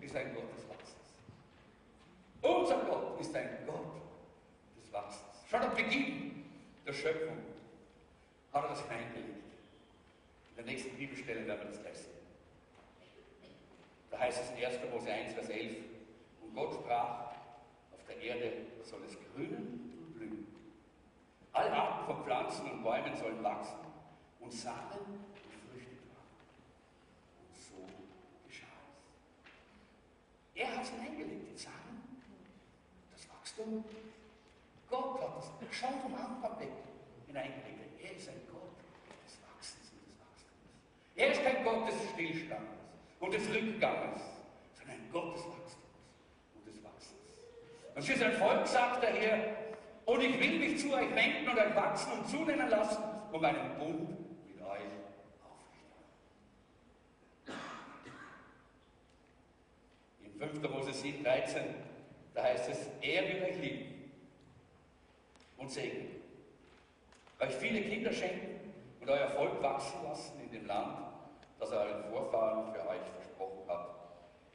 ist ein Gott des Wachsens. Unser Gott ist ein Gott Wachsens. Schon am Beginn der Schöpfung hat er das hineingelegt. In der nächsten Bibelstelle werden wir das gleich sehen. Da heißt es in 1. Mose 1, Vers 11, und Gott sprach, auf der Erde soll es grünen und blühen. Alle Arten von Pflanzen und Bäumen sollen wachsen und Samen und Früchte tragen. Und so geschah es. Er hat es hineingelegt, die Samen, das Wachstum Gott hat es schon vom weg hineingelegt. Er ist ein Gott des Wachsens und des Wachstums. Er ist kein Gott des Stillstandes und des Rückganges, sondern ein Gott des Wachstums und des Wachsens. Und für sein Volk sagt er hier, und ich will mich zu euch wenden und euch wachsen und zunehmen lassen, um meinen Bund mit euch aufrichten. In 5. Mose 7, 13, da heißt es, er will euch lieben und segnen. Euch viele Kinder schenken und euer Volk wachsen lassen in dem Land, das er euren Vorfahren für euch versprochen hat.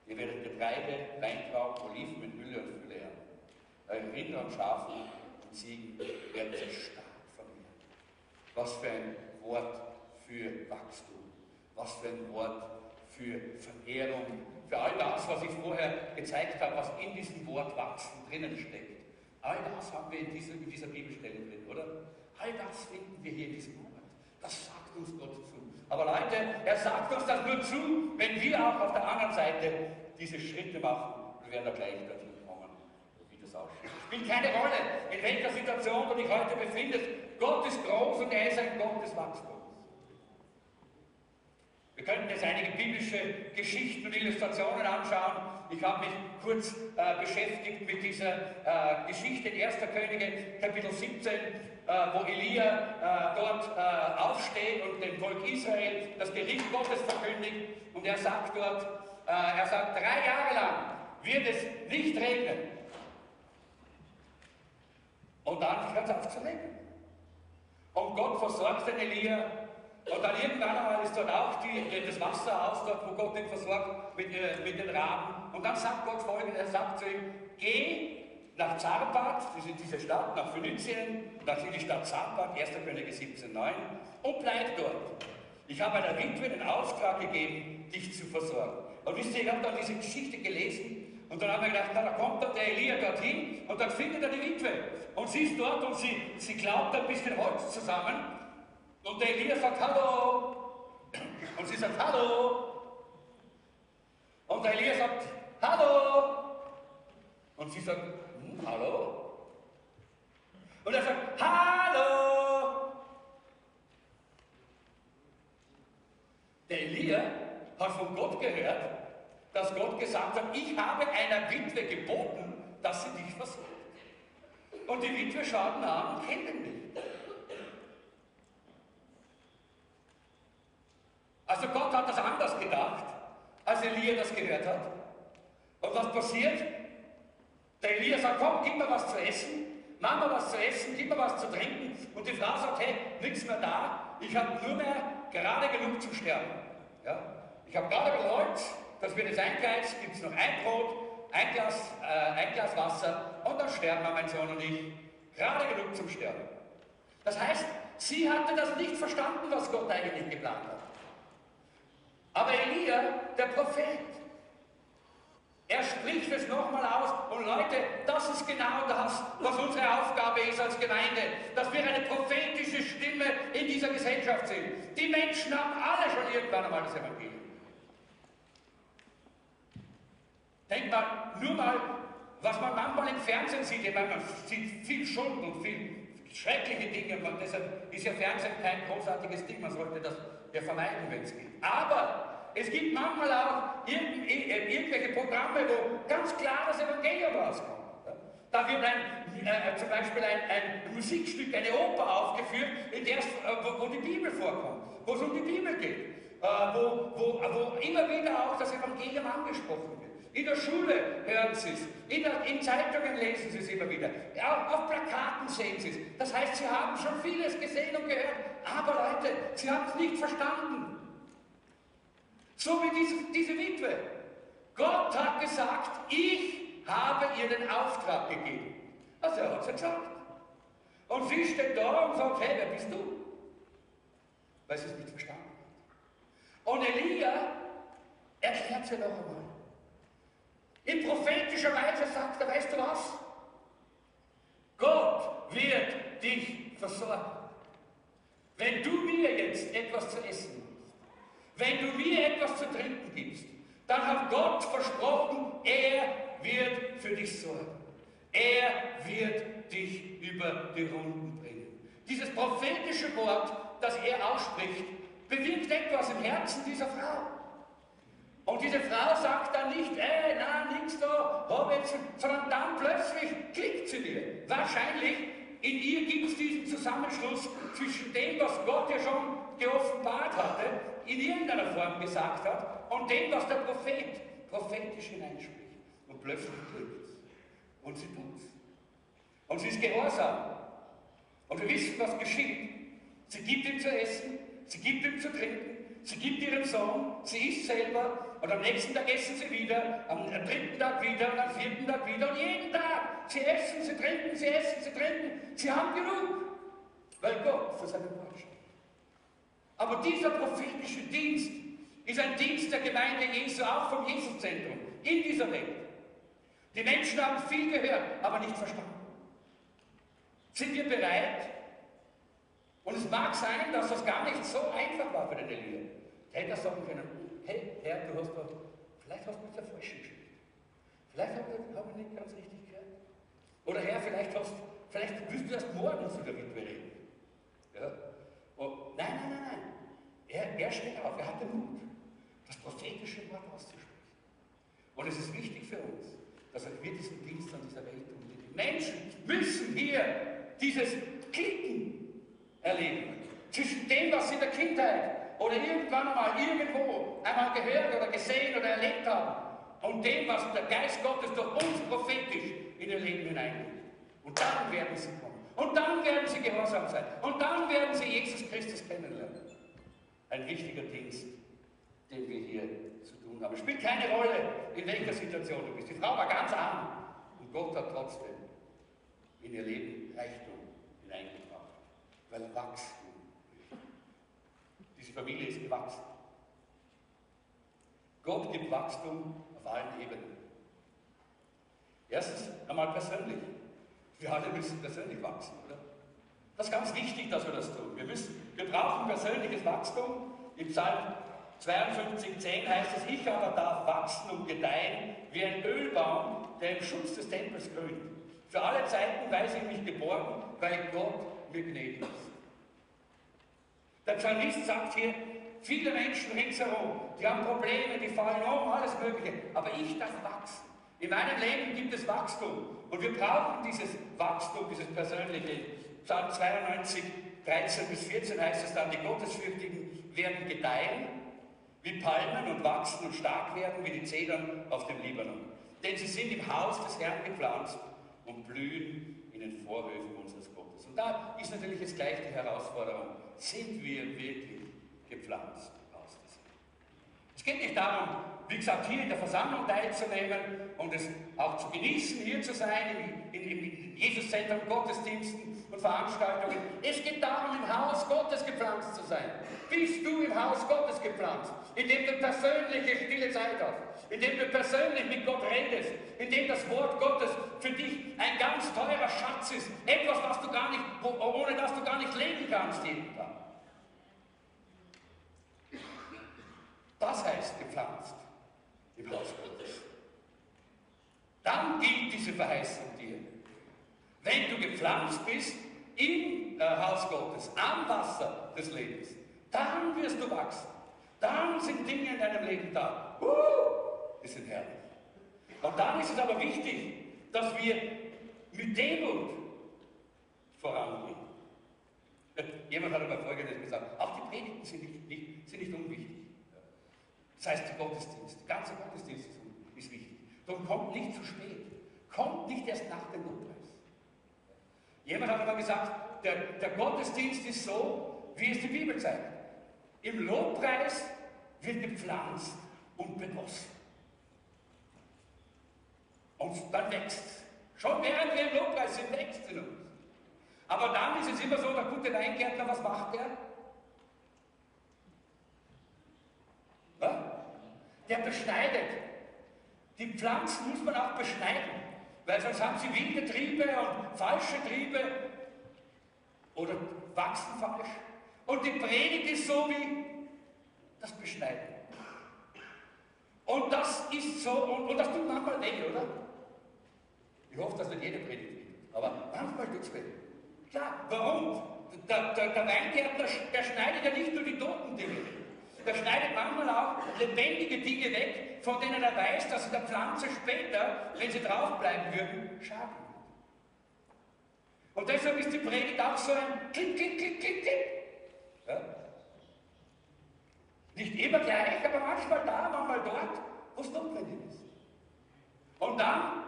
Ihr werdet Getreide, Weintrauben, Oliven mit Hülle und Fülle ernten. Eure Rinder und Schafe und Ziegen werden sich stark vermehren. Was für ein Wort für Wachstum. Was für ein Wort für Vermehrung. Für all das, was ich vorher gezeigt habe, was in diesem Wort Wachsen drinnen steckt. All das haben wir in dieser, in dieser Bibelstelle drin, oder? All das finden wir hier in diesem Wort. Das sagt uns Gott zu. Aber Leute, er sagt uns das nur zu, wenn wir auch auf der anderen Seite diese Schritte machen. Wir werden da gleich dorthin kommen, wie das aussieht. Es spielt keine Rolle, in welcher Situation du dich heute befindest. Gott ist groß und er ist ein Gott des Wachstums. Wir könnten jetzt einige biblische Geschichten und Illustrationen anschauen. Ich habe mich kurz äh, beschäftigt mit dieser äh, Geschichte in 1. Könige, Kapitel 17, äh, wo Elia äh, dort äh, aufsteht und dem Volk Israel das Gericht Gottes verkündigt. Und er sagt dort, äh, er sagt, drei Jahre lang wird es nicht regnen. Und dann hört es auf zu regnen. Und Gott versorgt den Elia und dann irgendwann einmal ist dort auch die, das Wasser aus, dort wo Gott ihn versorgt mit, äh, mit den Raben. Und dann sagt Gott folgendes, er sagt zu ihm, geh nach Zarpat, diese, diese Stadt, nach Phönizien, nach die Stadt Zarpat, 1. Könige 17,9 und bleib dort. Ich habe einer Witwe den Auftrag gegeben, dich zu versorgen. Und wisst ihr, ich habe dann diese Geschichte gelesen und dann haben wir gedacht, na, da kommt dann der Elia dorthin und dann findet er die Witwe. Und sie ist dort und sie, sie glaubt ein bisschen Holz zusammen und der Elia sagt Hallo. Und sie sagt Hallo. Und der Elia sagt Hallo. Und sie sagt hm, Hallo. Und er sagt Hallo. Der Elia hat von Gott gehört, dass Gott gesagt hat, ich habe einer Witwe geboten, dass sie dich versorgt. Und die Witwe schaut an und kennt nicht. Also Gott hat das anders gedacht, als Elia das gehört hat. Und was passiert? Der Elia sagt, komm, gib mir was zu essen, mach mir was zu essen, gib mir was zu trinken. Und die Frau sagt, hey, nichts mehr da, ich habe nur mehr gerade genug zum Sterben. Ja? Ich habe gerade Holz, das wird jetzt eingeheizt, gibt es noch ein Brot, ein Glas, äh, ein Glas Wasser und dann sterben wir, mein Sohn und ich, gerade genug zum Sterben. Das heißt, sie hatte das nicht verstanden, was Gott eigentlich geplant hat. Aber Elia, der Prophet, er spricht es nochmal aus. Und Leute, das ist genau das, was unsere Aufgabe ist als Gemeinde, dass wir eine prophetische Stimme in dieser Gesellschaft sind. Die Menschen haben alle schon irgendwann einmal das Evangelium. Denkt mal, nur mal, was man manchmal im Fernsehen sieht, ich meine, man sieht viel Schuld und viel schreckliche Dinge, und deshalb ist ja Fernsehen kein großartiges Ding, man sollte das ja vermeiden, wenn es geht. Aber es gibt manchmal auch äh, irgendwelche Programme, wo ganz klar das Evangelium rauskommt. Da wird ein, äh, zum Beispiel ein, ein, Musikstück, eine Oper aufgeführt, in der, äh, wo, wo, die Bibel vorkommt, wo es um die Bibel geht, äh, wo, wo, wo, immer wieder auch das Evangelium angesprochen wird. In der Schule hören Sie es, in, in Zeitungen lesen Sie es immer wieder, ja, auf Plakaten sehen Sie es. Das heißt, Sie haben schon vieles gesehen und gehört, aber Leute, Sie haben es nicht verstanden. So wie diese, diese Witwe. Gott hat gesagt, ich habe ihr den Auftrag gegeben. Also er hat es gesagt. Und sie steht da und sagt, hey, wer bist du? Weil sie es nicht verstanden hat. Und Elia erklärt sie noch einmal. In prophetischer Weise sagt er, weißt du was? Gott wird dich versorgen. Wenn du mir jetzt etwas zu essen wenn du mir etwas zu trinken gibst, dann hat Gott versprochen, er wird für dich sorgen. Er wird dich über die Runden bringen. Dieses prophetische Wort, das er ausspricht, bewirkt etwas im Herzen dieser Frau. Und diese Frau sagt dann nicht, ey, na, nix da, hab jetzt, sondern dann plötzlich klickt sie dir. Wahrscheinlich in ihr gibt es diesen Zusammenschluss zwischen dem, was Gott ja schon geoffenbart hatte, in irgendeiner Form gesagt hat, und dem, was der Prophet prophetisch hineinspricht. Und plötzlich klickt es. Und sie tut es. Und sie ist gehorsam. Und wir wissen, was geschieht. Sie gibt ihm zu essen, sie gibt ihm zu trinken, sie gibt ihren Sohn, sie isst selber und am nächsten Tag essen sie wieder, am dritten Tag wieder und am vierten Tag wieder und jeden Tag. Sie essen, sie trinken, sie essen, sie trinken. Sie haben genug, weil Gott für seine Wort steht. Aber dieser prophetische Dienst ist ein Dienst der Gemeinde Jesu, auch vom Jesuszentrum, in dieser Welt. Die Menschen haben viel gehört, aber nicht verstanden. Sind wir bereit? Und es mag sein, dass das gar nicht so einfach war für den Elia. Hätte er sagen können, hey Herr, du hast doch, vielleicht hast du mich der Falschen geschickt. Vielleicht habe ich nicht ganz richtig gehört. Oder Herr, vielleicht, hast, vielleicht wirst du erst morgen zu der Witwe reden. Ja? Und, nein, nein, nein, nein. Er, er steht auf, er hat den Mut. das prophetische Wort auszusprechen. Und es ist wichtig für uns, dass wir diesen Dienst an dieser Welt tun. Die Menschen müssen hier dieses Klicken erleben. Zwischen dem, was sie in der Kindheit oder irgendwann einmal irgendwo einmal gehört oder gesehen oder erlebt haben und dem, was der Geist Gottes durch uns prophetisch in ihr Leben hineinlegt. Und dann werden sie kommen. Und dann werden sie gehorsam sein. Und dann werden sie Jesus Christus kennenlernen. Ein wichtiger Dienst, den wir hier zu tun haben. Es spielt keine Rolle, in welcher Situation du bist. Die Frau war ganz arm und Gott hat trotzdem in ihr Leben Reichtum hineingebracht, weil er Wachstum Diese Familie ist gewachsen. Gott gibt Wachstum auf allen Ebenen. Erstens einmal persönlich. Wir alle müssen persönlich wachsen, oder? Das ist ganz wichtig, dass wir das tun. Wir, müssen, wir brauchen persönliches Wachstum. Im Psalm 52, 10 heißt es, ich aber darf wachsen und gedeihen wie ein Ölbaum, der im Schutz des Tempels grünt. Für alle Zeiten weiß ich mich geborgen, weil Gott mir gnädig ist. Der Psalmist sagt hier, viele Menschen ringsherum, die haben Probleme, die fallen um, alles Mögliche, aber ich darf wachsen. In meinem Leben gibt es Wachstum und wir brauchen dieses Wachstum, dieses persönliche. Psalm 92, 13 bis 14 heißt es dann, die Gottesfürchtigen werden gedeihen wie Palmen und wachsen und stark werden wie die Zedern auf dem Libanon. Denn sie sind im Haus des Herrn gepflanzt und blühen in den Vorhöfen unseres Gottes. Und da ist natürlich jetzt gleich die Herausforderung, sind wir wirklich gepflanzt im Haus des Herrn? Es geht nicht darum, wie gesagt, hier in der Versammlung teilzunehmen und es auch zu genießen, hier zu sein, in, in, in Jesus-Zentrum, Gottesdiensten und Veranstaltungen. Es geht darum, im Haus Gottes gepflanzt zu sein. Bist du im Haus Gottes gepflanzt, indem du persönliche stille Zeit hast, indem du persönlich mit Gott redest, indem das Wort Gottes für dich ein ganz teurer Schatz ist, etwas, was du gar nicht, ohne das du gar nicht leben kannst jeden Tag. Das heißt gepflanzt im Haus Gottes. Dann gilt diese Verheißung dir. Wenn du gepflanzt bist im äh, Haus Gottes, am Wasser des Lebens, dann wirst du wachsen. Dann sind Dinge in deinem Leben da. Uh, die sind herrlich. Und dann ist es aber wichtig, dass wir mit Demut vorangehen. Jemand hat aber Folgendes gesagt, auch die Predigten sind nicht, nicht, sind nicht unwichtig. Das heißt, der Gottesdienst, der ganze Gottesdienst ist, wichtig. Darum kommt nicht zu spät. Kommt nicht erst nach dem Lobpreis. Jemand hat einmal gesagt, der, der Gottesdienst ist so, wie es die Bibel zeigt. Im Lobpreis wird gepflanzt und begossen. Und dann wächst. Schon während wir im Lobpreis sind, wächst es in uns. Aber dann ist es immer so, der gute Weingärtner, was macht der? Der beschneidet. Die Pflanzen muss man auch beschneiden, weil sonst haben sie wilde Triebe und falsche Triebe oder wachsen falsch. Und die Predigt ist so wie das Beschneiden. Und das ist so, und, und das tut manchmal weh, oder? Ich hoffe, dass nicht jede Predigt weh aber manchmal tut es weh. Klar, warum? Der, der, der Weingärtner, der schneidet ja nicht nur die toten Dinge der schneidet manchmal auch lebendige Dinge weg, von denen er weiß, dass sie der Pflanze später, wenn sie draufbleiben würden, schaden. Und deshalb ist die Predigt auch so ein Klick, Klick, Klick, Klick, Klick. Ja? Nicht immer gleich, aber manchmal da, manchmal dort, wo es notwendig ist. Und dann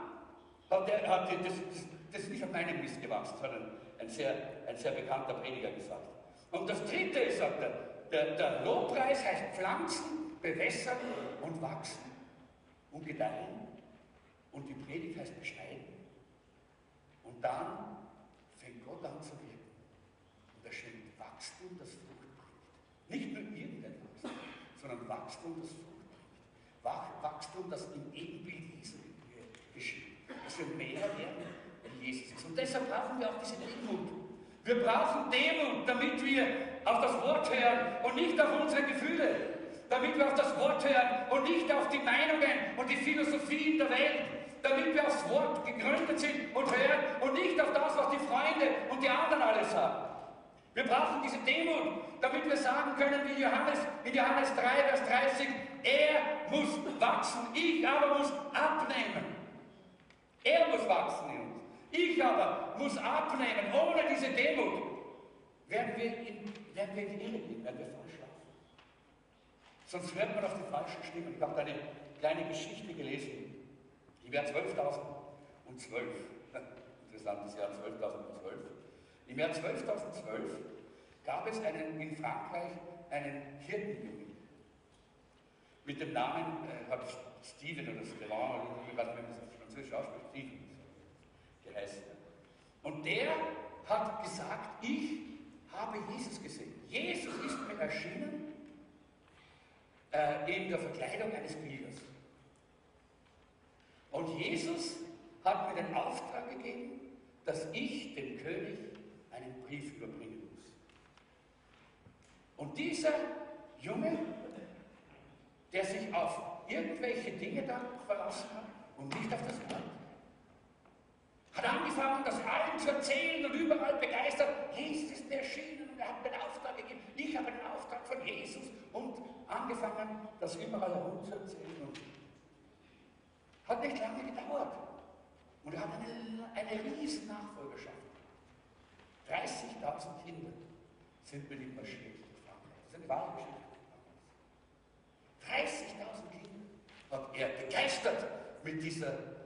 hat, der, hat das, das, das nicht auf meinem Mist gewachsen, sondern ein sehr, ein sehr bekannter Prediger gesagt. Und das dritte ist, sagt er, der, der Lobpreis heißt pflanzen, bewässern und wachsen und gedeihen. Und die Predigt heißt beschneiden. Und dann fängt Gott an zu wirken. Und er schenkt Wachstum, das Frucht bringt. Nicht nur irgendein Wachstum, sondern Wachstum, das Frucht bringt. Wachstum, das im Ebenbild Jesu geschieht. Dass wir mehr werden, wie Jesus ist. Und deshalb brauchen wir auch diese Demut. Wir brauchen Demut, damit wir auf das Wort hören und nicht auf unsere Gefühle. Damit wir auf das Wort hören und nicht auf die Meinungen und die Philosophien der Welt. Damit wir aufs Wort gegründet sind und hören und nicht auf das, was die Freunde und die anderen alles sagen. Wir brauchen diese Demut, damit wir sagen können, wie Johannes in Johannes 3, Vers 30, Er muss wachsen, ich aber muss abnehmen. Er muss wachsen in uns. Ich aber muss abnehmen. Ohne diese Demut werden wir in, werden wir in die Irre gehen, werden wir falsch laufen. Sonst hört man auf die falschen Stimmen. Ich habe da eine kleine Geschichte gelesen im Jahr 12.012. Interessantes Jahr 12.012. Im Jahr 12.012 gab es einen, in Frankreich einen Hirtenjungen mit dem Namen, äh, hat Steven oder Stevan, ich wie man das Französisch ausspricht, Steven geheißen. Und der hat gesagt, ich habe Jesus gesehen. Jesus ist mir erschienen äh, in der Verkleidung eines Bildes. Und Jesus hat mir den Auftrag gegeben, dass ich dem König einen Brief überbringen muss. Und dieser Junge, der sich auf irgendwelche Dinge da verlassen hat und nicht auf das Wort, hat angefangen, das allen zu erzählen und überall begeistert. Jesus ist mir erschienen und er hat den Auftrag gegeben. Ich habe den Auftrag von Jesus und angefangen, das überall herum zu erzählen. Und hat nicht lange gedauert. Und er hat eine, eine riesen Nachfolgerschaft. 30.000 Kinder sind mit ihm marschiert. Das ist eine wahre Geschichte. 30.000 Kinder hat er begeistert mit dieser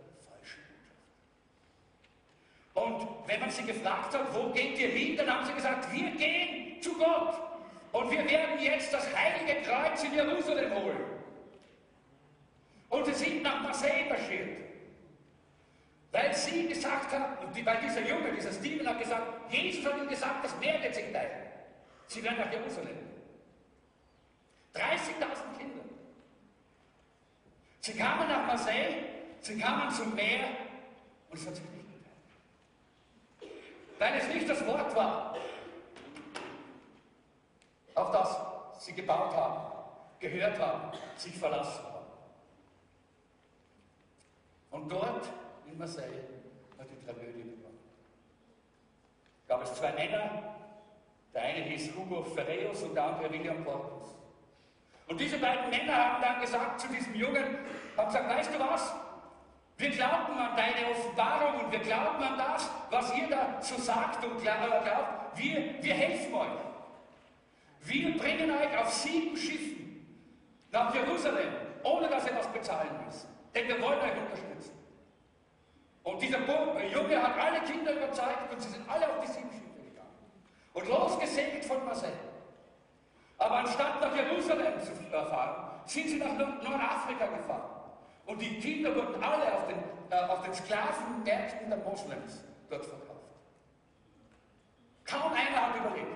und wenn man sie gefragt hat, wo geht ihr hin, dann haben sie gesagt, wir gehen zu Gott. Und wir werden jetzt das heilige Kreuz in Jerusalem holen. Und sie sind nach Marseille marschiert. Weil sie gesagt haben, weil dieser Junge, dieser Steven hat gesagt, Jesus hat ihm gesagt, das Meer wird sich teilen. Sie werden nach Jerusalem. 30.000 Kinder. Sie kamen nach Marseille, sie kamen zum Meer und es hat sich nicht weil es nicht das Wort war, auf das sie gebaut haben, gehört haben, sich verlassen haben. Und dort in Marseille hat die Tragödie begonnen. Gab es zwei Männer, der eine hieß Hugo Ferreus und der andere William Portus. Und diese beiden Männer haben dann gesagt zu diesem Jungen, haben gesagt, weißt du was? Wir glauben an deine Offenbarung und wir glauben an das, was ihr da so sagt und glaubt. Wir, wir helfen euch. Wir bringen euch auf sieben Schiffen nach Jerusalem, ohne dass ihr was bezahlen müsst. Denn wir wollen euch unterstützen. Und dieser Junge hat alle Kinder überzeugt und sie sind alle auf die sieben Schiffe gegangen. Und losgesegelt von Marseille. Aber anstatt nach Jerusalem zu fahren, sind sie nach Nordafrika gefahren. Und die Kinder wurden alle auf den, äh, auf den Sklavenmärkten der Moslems dort verkauft. Kaum einer hat überlebt.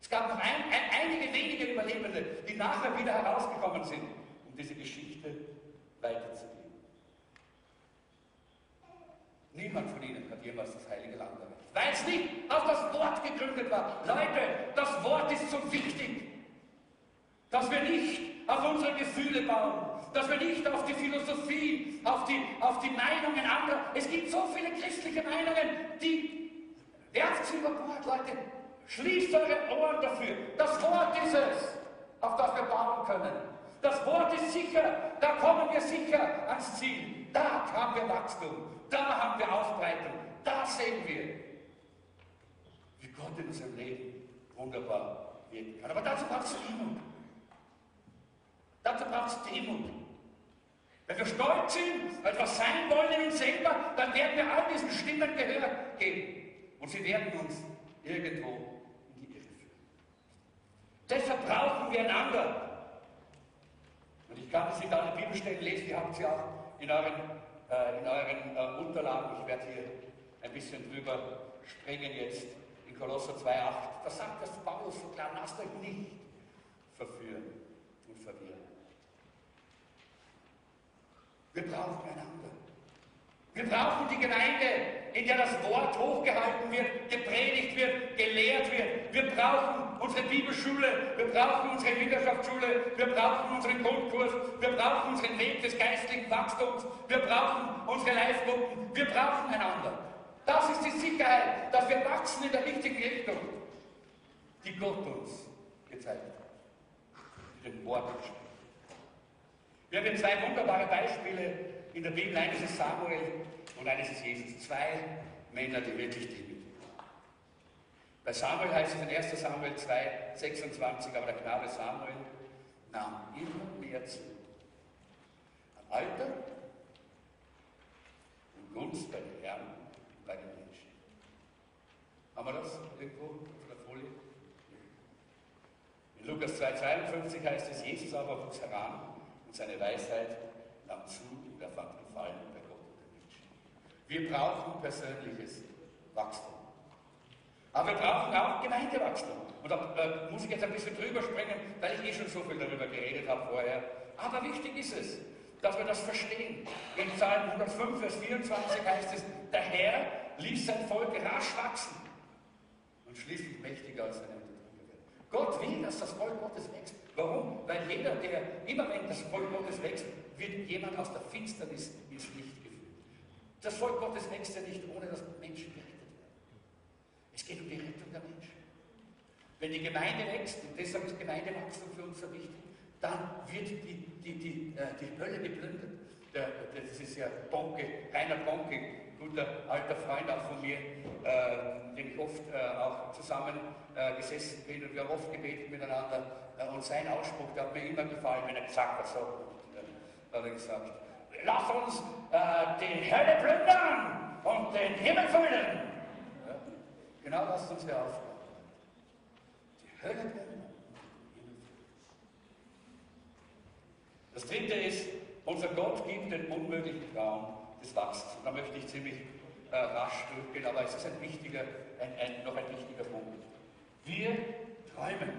Es gab noch ein, ein, einige wenige Überlebende, die nachher wieder herausgekommen sind, um diese Geschichte weiterzugeben. Niemand von ihnen hat jemals das Heilige Land erreicht, weil es nicht auf das Wort gegründet war. Leute, das Wort ist so wichtig, dass wir nicht auf unsere Gefühle bauen, dass wir nicht auf die Philosophie, auf die, auf die Meinungen anderer, es gibt so viele christliche Meinungen, die werft sie über Bord, Leute. Schließt eure Ohren dafür. Das Wort ist es, auf das wir bauen können. Das Wort ist sicher, da kommen wir sicher ans Ziel. Da haben wir Wachstum, da haben wir Ausbreitung, da sehen wir, wie Gott in unserem Leben wunderbar wirken kann. Aber dazu braucht es Demut. Dazu braucht es Demut. Wenn wir stolz sind, etwas sein wollen in uns selber, dann werden wir all diesen Stimmen Gehör geben. Und sie werden uns irgendwo in die Irre führen. Deshalb brauchen wir einander. Und ich kann das nicht alle Bibelstellen lesen, die habt ihr auch in euren, äh, in euren äh, Unterlagen. Ich werde hier ein bisschen drüber springen jetzt in Kolosser 2,8. Da sagt das Paulus so klar, lasst euch nicht verführen und verwirren. Wir brauchen einander. Wir brauchen die Gemeinde, in der das Wort hochgehalten wird, gepredigt wird, gelehrt wird. Wir brauchen unsere Bibelschule, wir brauchen unsere Jüngerschaftsschule, wir brauchen unseren Grundkurs, wir brauchen unseren Weg des geistlichen Wachstums, wir brauchen unsere Live-Gruppen, wir brauchen einander. Das ist die Sicherheit, dass wir wachsen in der richtigen Richtung, die Gott uns gezeigt hat. Den Worten. Wir haben hier zwei wunderbare Beispiele in der Bibel. Eines ist Samuel und eines ist Jesus. Zwei Männer, die wirklich dienen. Bei Samuel heißt es in 1 Samuel 2, 26, aber der Knabe Samuel nahm immer mehr zu. An Alter und Gunst bei den Herren und bei den Menschen. Haben wir das irgendwo auf der Folie? In Lukas 2, 52 heißt es, Jesus aber wuchs heran und seine Weisheit nahm zu er Gefallen bei Gott und den Menschen. Wir brauchen persönliches Wachstum. Aber wir brauchen auch Gemeindewachstum. Und da äh, muss ich jetzt ein bisschen drüber springen, weil ich eh schon so viel darüber geredet habe vorher. Aber wichtig ist es, dass wir das verstehen. In Psalm 105, Vers 24 heißt es, der Herr ließ sein Volk rasch wachsen und schließlich mächtiger als seine Unterdrücker werden. Gott will, dass das Volk Gottes wächst. Warum? Weil jeder, der, immer wenn das Volk Gottes wächst, wird jemand aus der Finsternis ins Licht geführt. Das Volk Gottes wächst ja nicht, ohne dass Menschen gerettet werden. Es geht um die Rettung der Menschen. Wenn die Gemeinde wächst, und deshalb ist Gemeindewachstum für uns so wichtig, dann wird die, die, die, äh, die Hölle geplündert. Der, das ist ja Bonke, Rainer Bonke, guter alter Freund auch von mir, äh, dem ich oft äh, auch zusammen äh, gesessen bin und wir haben oft gebetet miteinander. Äh, und sein Ausspruch, der hat mir immer gefallen, wenn er gesagt hat, so, äh, hat er gesagt, lass uns äh, die Hölle plündern und den Himmel füllen. Ja, genau das ist unsere Aufgabe. Hölle brennen. Das dritte ist, unser Gott gibt den unmöglichen Traum des Wachstums. Da möchte ich ziemlich äh, rasch durchgehen, aber es ist ein wichtiger, ein, ein, noch ein wichtiger Punkt. Wir träumen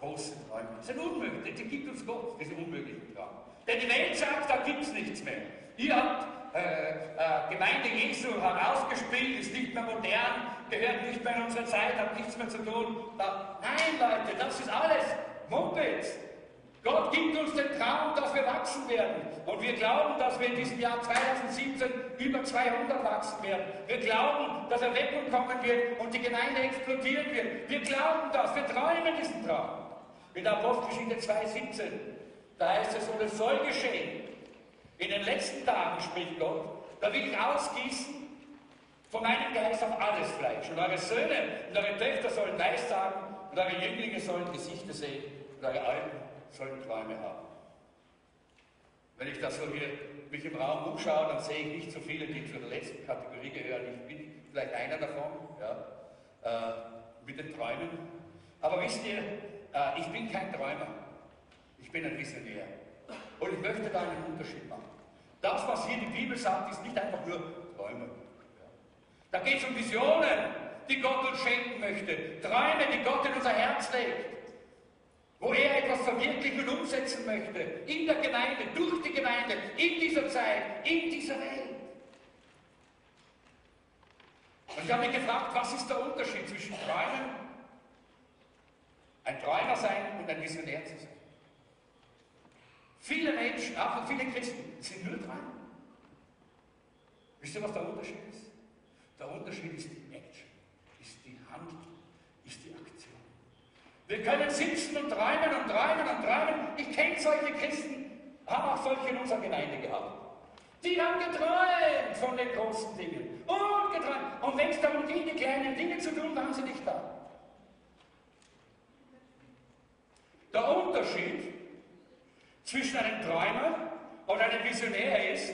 große Träume. Das ein unmöglich, die gibt uns Gott, diesen unmöglichen Traum. Denn die Welt sagt, da gibt es nichts mehr. Ihr habt äh, äh, Gemeinde Jesu herausgespielt, ist nicht mehr modern, gehört nicht mehr in unsere Zeit, hat nichts mehr zu tun. Da, nein, Leute, das ist alles Mumpitz. Gott gibt uns den Traum, dass wir wachsen werden. Und wir glauben, dass wir in diesem Jahr 2017 über 200 wachsen werden. Wir glauben, dass Erweckung kommen wird und die Gemeinde explodieren wird. Wir glauben das, wir träumen diesen Traum. In der Apostelgeschichte 2,17, da heißt es, und es soll geschehen. In den letzten Tagen, spricht Gott, da will ich ausgießen von meinem Geist auf alles Fleisch. Und eure Söhne und eure Töchter sollen Weissagen und eure Jünglinge sollen Gesichter sehen und eure Alten sollen Träume haben. Wenn ich da so hier mich im Raum umschaue, dann sehe ich nicht so viele, die zu der letzten Kategorie gehören. Ich bin vielleicht einer davon, ja, äh, mit den Träumen. Aber wisst ihr, äh, ich bin kein Träumer. Ich bin ein Visionär. Und ich möchte da einen Unterschied machen. Das, was hier die Bibel sagt, ist nicht einfach nur Träume. Da geht es um Visionen, die Gott uns schenken möchte. Träume, die Gott in unser Herz legt. Wo er etwas verwirklichen und umsetzen möchte. In der Gemeinde, durch die Gemeinde, in dieser Zeit, in dieser Welt. Und ich habe mich gefragt, was ist der Unterschied zwischen Träumen, ein Träumer sein und ein Visionär zu sein? Viele Menschen, auch viele Christen, sind nur dran. Wisst ihr, was der Unterschied ist? Der Unterschied ist die Action, ist die Handlung, ist die Aktion. Wir können sitzen und träumen und träumen und träumen. Ich kenne solche Christen, haben auch solche in unserer Gemeinde gehabt. Die haben geträumt von den großen Dingen und geträumt. Und wenn es darum ging, die kleinen Dinge zu tun, waren sie nicht da. Der Unterschied zwischen einem Träumer und einem Visionär ist,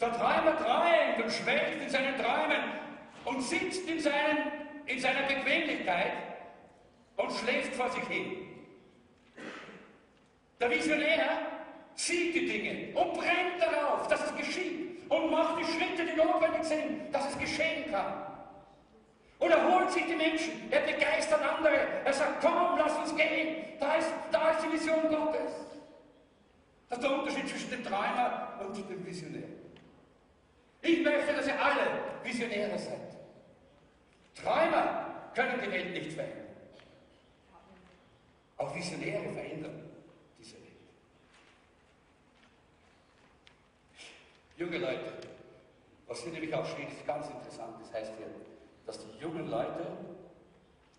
der Träumer träumt und schwelgt in seinen Träumen und sitzt in, seinen, in seiner Bequemlichkeit und schläft vor sich hin. Der Visionär sieht die Dinge und brennt darauf, dass es geschieht und macht die Schritte, die notwendig sind, dass es geschehen kann. Und er holt sich die Menschen, er begeistert andere, er sagt, komm, lass uns gehen, da ist, da ist die Vision Gottes. Das ist der Unterschied zwischen dem Träumer und dem Visionär. Ich möchte, dass ihr alle Visionäre seid. Träumer können die Welt nicht verändern. Auch Visionäre verändern diese Welt. Junge Leute, was hier nämlich auch steht, ist ganz interessant. Das heißt hier, dass die jungen Leute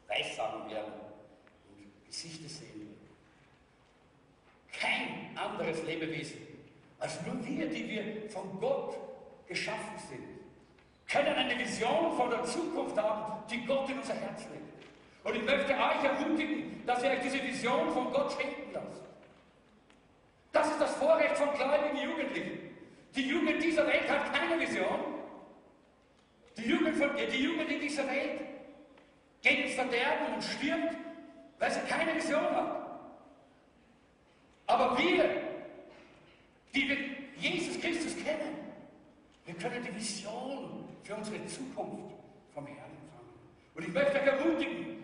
Weissagen werden und Gesichter sehen. Kein anderes Lebewesen als nur wir, die wir von Gott geschaffen sind, können eine Vision von der Zukunft haben, die Gott in unser Herz legt. Und ich möchte euch ermutigen, dass ihr euch diese Vision von Gott schenken lasst. Das ist das Vorrecht von gläubigen Jugendlichen. Die Jugend dieser Welt hat keine Vision. Die Jugend, von, die Jugend in dieser Welt geht ins Verderben und stirbt, weil sie keine Vision hat. Aber wir, die wir Jesus Christus kennen, wir können die Vision für unsere Zukunft vom Herrn empfangen. Und ich möchte euch ermutigen,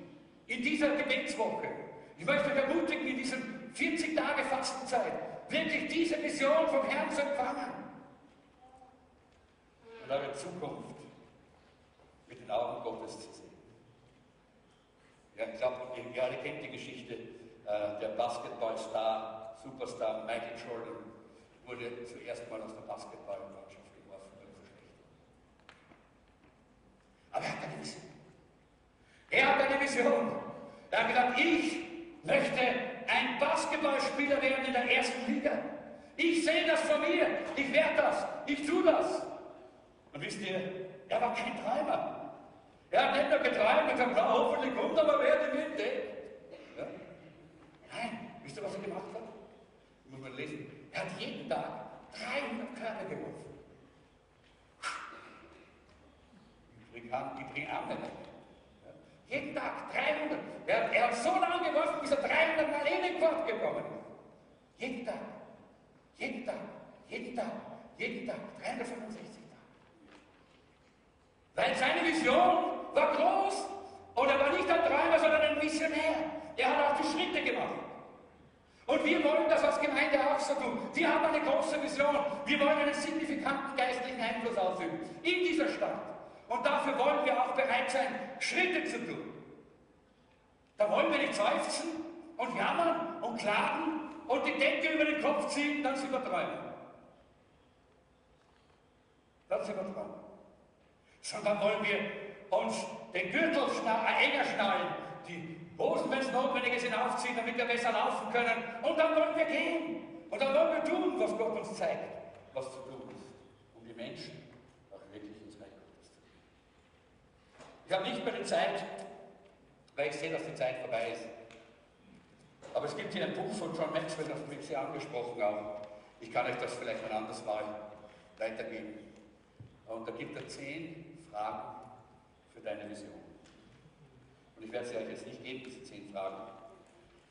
in dieser Gebetswoche, ich möchte euch ermutigen, in diesen 40 Tage Fastenzeit, wirklich diese Vision vom Herrn zu empfangen. Und eure Zukunft mit den Augen Gottes zu sehen. Ja, ich glaube, ihr alle kennt die Geschichte, äh, der Basketballstar, Superstar Michael Jordan wurde zuerst mal aus der Basketballmannschaft geworfen, weil er so schlecht war. Aber er hat eine Vision. Er hat eine Vision. Er hat gesagt, ich möchte ein Basketballspieler werden in der ersten Liga. Ich sehe das von mir. Ich werde das. Ich tue das. Und wisst ihr, er war kein Träumer. Er hat nicht nur geträumt und gesagt, hoffentlich kommt aber wer die mit. Ja? Nein, wisst ihr, was er gemacht hat? Muss man lesen. Er hat jeden Tag 300 Körbe geworfen. Ich bringe Arme nicht. Jeden Tag 300. Er, hat so lange geworfen, bis er 300 Mal in den Korb gekommen ist. Jeden Tag. Jeden Tag. Jeden Tag. Jeden Tag. 365 Tage. Weil seine Vision war groß. Und er war nicht ein Träumer, sondern ein Missionär. Er hat auch die Schritte gemacht. Und wir wollen das als Gemeinde auch so tun. Wir haben eine große Vision. Wir wollen einen signifikanten geistlichen Einfluss ausüben in dieser Stadt. Und dafür wollen wir auch bereit sein, Schritte zu tun. Da wollen wir nicht seufzen und jammern und klagen und die Decke über den Kopf ziehen, dann. Dann sind wir träumen. Sondern wollen wir uns den Gürtel äh, enger schnallen, die Hosen, wenn es notwendig ist, aufziehen, damit wir besser laufen können. Und dann wollen wir gehen. Und dann wollen wir tun, was Gott uns zeigt, was zu tun ist, um die Menschen auch wirklich ins Reich Gottes zu bringen. Ich habe nicht mehr die Zeit, weil ich sehe, dass die Zeit vorbei ist. Aber es gibt hier ein Buch von John Maxwell, das mich sehr angesprochen auch. Ich kann euch das vielleicht ein anderes Mal weitergeben. Und da gibt er zehn Fragen für deine Vision. Und ich werde sie euch jetzt nicht geben, diese zehn Fragen,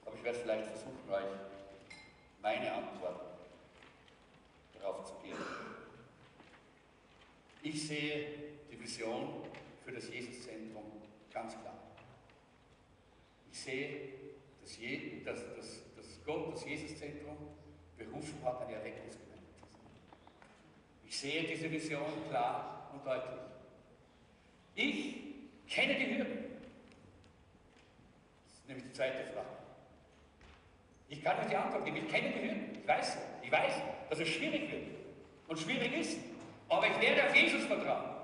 aber ich werde vielleicht versuchen, euch meine Antworten darauf zu geben. Ich sehe die Vision für das Jesuszentrum ganz klar. Ich sehe, dass, Je, dass, dass, dass Gott das Jesuszentrum berufen hat, eine Erweckungsgemeinde zu sein. Ich sehe diese Vision klar und deutlich. Ich kenne die Hürden nämlich die zweite Frage. Ich kann euch die Antwort geben, ich kenne die Hürden, ich weiß, ich weiß, dass es schwierig wird und schwierig ist, aber ich werde auf Jesus vertrauen.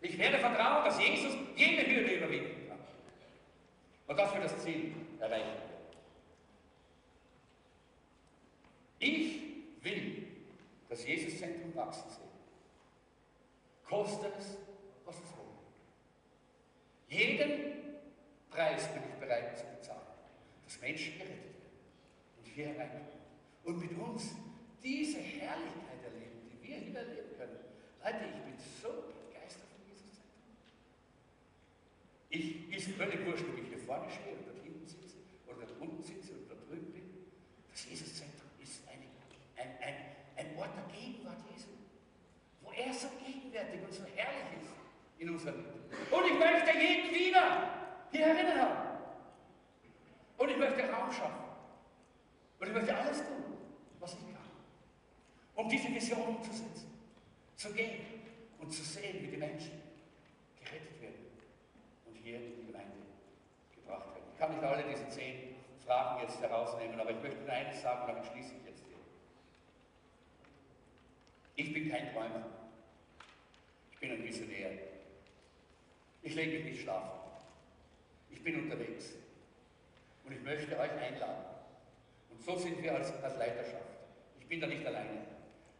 Ich werde vertrauen, dass Jesus jede Hürde überwinden kann und dass wir das Ziel erreichen werden. Ich will das Jesuszentrum wachsen sehen. Kostet es, was es wolle. Jeden Preis bin ich bereit zu bezahlen, dass Menschen gerettet werden und hier hereinkommen und mit uns diese Herrlichkeit erleben, die wir hier erleben können. Leute, ich bin so begeistert von Jesus Zentrum. Ich ist völlig wurscht, ob ich hier vorne stehe und dort hinten sitze oder dort unten sitze oder dort drüben bin. Das Jesus-Zentrum ist eine, ein, ein, ein Ort der Gegenwart Jesu, wo er so gegenwärtig und so herrlich ist in unserem Leben. Und ich möchte jeden wieder hier herinnen haben. Und ich möchte Raum schaffen. Und ich möchte alles tun, was ich kann, um diese Vision umzusetzen, zu gehen und zu sehen, wie die Menschen gerettet werden und hier in die Gemeinde gebracht werden. Ich kann nicht alle diese zehn Fragen jetzt herausnehmen, aber ich möchte nur eines sagen, damit schließe ich jetzt hier. Ich bin kein Träumer. Ich bin ein Visionär. Mich nicht schlafen. Ich bin unterwegs und ich möchte euch einladen. Und so sind wir als, als Leiterschaft. Ich bin da nicht alleine.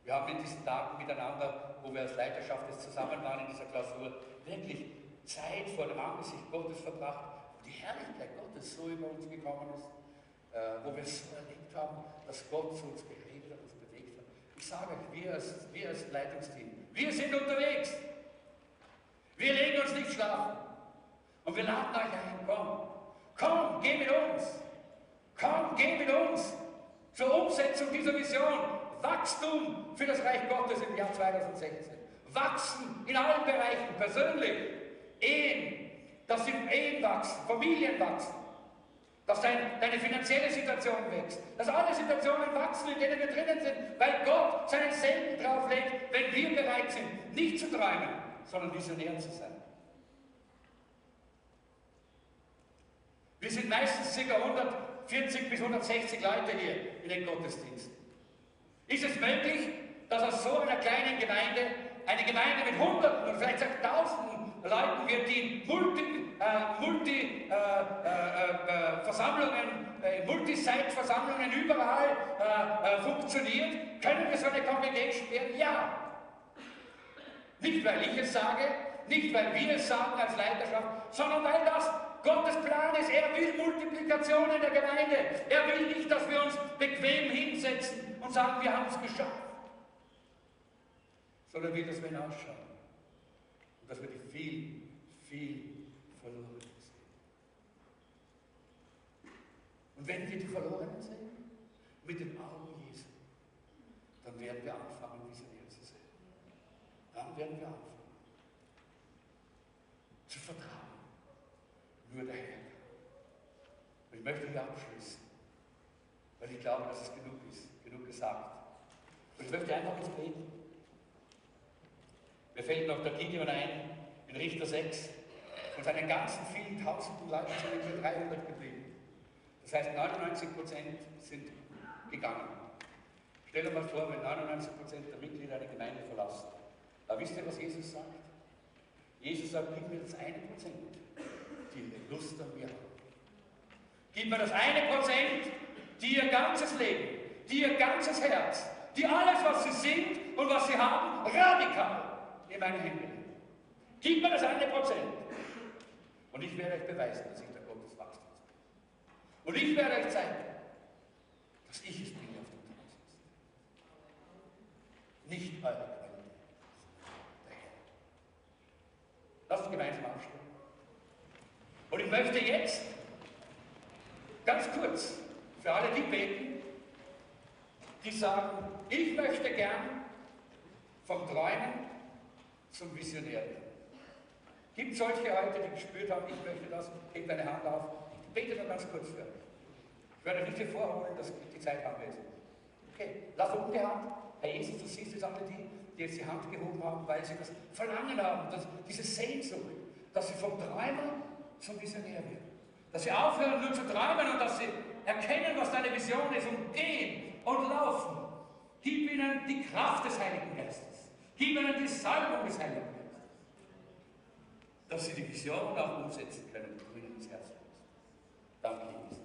Wir haben in diesen Tagen miteinander, wo wir als Leiterschaft jetzt zusammen waren in dieser Klausur, wirklich Zeit vor dem Angesicht Gottes verbracht, wo die Herrlichkeit Gottes so über uns gekommen ist, äh, wo wir so erlebt haben, dass Gott zu uns geredet hat, uns bewegt hat. Ich sage euch, wir als, wir als Leitungsteam, wir sind unterwegs. Wir legen uns nicht schlafen. Und wir laden euch ein, komm, komm, geh mit uns. Komm, geh mit uns zur Umsetzung dieser Vision. Wachstum für das Reich Gottes im Jahr 2016. Wachsen in allen Bereichen, persönlich, Ehen, dass die Ehen wachsen, Familien wachsen, dass dein, deine finanzielle Situation wächst, dass alle Situationen wachsen, in denen wir drinnen sind, weil Gott seinen Segen drauflegt, wenn wir bereit sind, nicht zu träumen, sondern visionär zu sein. Wir sind meistens ca. 140 bis 160 Leute hier in den Gottesdiensten. Ist es möglich, dass aus so einer kleinen Gemeinde eine Gemeinde mit Hunderten oder vielleicht sogar Tausenden Leuten wird, die Multi, äh, Multi äh, äh, äh Versammlungen, äh, Multisite-Versammlungen überall äh, funktioniert? Können wir so eine Congregation werden? Ja. Nicht, weil ich es sage, nicht, weil wir es sagen als Leiterschaft, sondern weil das Gottes Plan ist. Er will Multiplikation in der Gemeinde. Er will nicht, dass wir uns bequem hinsetzen und sagen, wir haben es geschafft. Sondern will, dass wir hinausschauen. Und dass wir die viel, viel Verlorenen sehen. Und wenn wir die Verlorenen sehen, mit den Augen Jesu, dann werden wir anfangen, visionär zu sehen. Dann werden wir anfangen zu vertrauen. Nur der Herr. Und ich möchte hier abschließen, weil ich glaube, dass es genug ist, genug gesagt. Und ich möchte einfach jetzt beten. Mir fällt noch der Gideon ein, in Richter 6. Von seinen ganzen vielen tausenden Leuten sind nur 300 geblieben. Das heißt, 99 Prozent sind gegangen. Stell dir mal vor, wenn 99 Prozent der Mitglieder eine Gemeinde verlassen. Da wisst ihr, was Jesus sagt? Jesus sagt, gib mir das eine Prozent, die Lust an mir haben. Gib mir das eine Prozent, die ihr ganzes Leben, die ihr ganzes Herz, die alles, was sie sind und was sie haben, radikal in meine Hände legen. Gib mir das eine Prozent. Und ich werde euch beweisen, dass ich der Gott des Wachstums bin. Und ich werde euch zeigen, dass ich es bin, auf dem sitzt. Nicht eure Qualität. Der Herr. Lasst uns gemeinsam aufstehen. Und ich möchte jetzt ganz kurz für alle die beten, die sagen, ich möchte gern vom Träumen zum Visionär werden. Gibt es solche heute, die gespürt haben, ich möchte das, heb deine Hand auf. Ich bete nur ganz kurz für euch. Ich werde nicht hier vorholen, dass die Zeit haben wir jetzt. Okay, lass oben die Hand. Herr Jesus, du siehst jetzt alle die, die jetzt die Hand gehoben haben, weil sie das Verlangen haben, dass, diese Sehnsucht, dass sie vom Träumer zum Visionär werden. Dass sie aufhören nur zu träumen und dass sie erkennen, was deine Vision ist und gehen und laufen. Gib ihnen die Kraft des Heiligen Geistes. Gib ihnen die Salbung des Heiligen Geistes. Dass sie die Vision auch umsetzen können, du ihnen ins Herz legst. Danke, Jesus.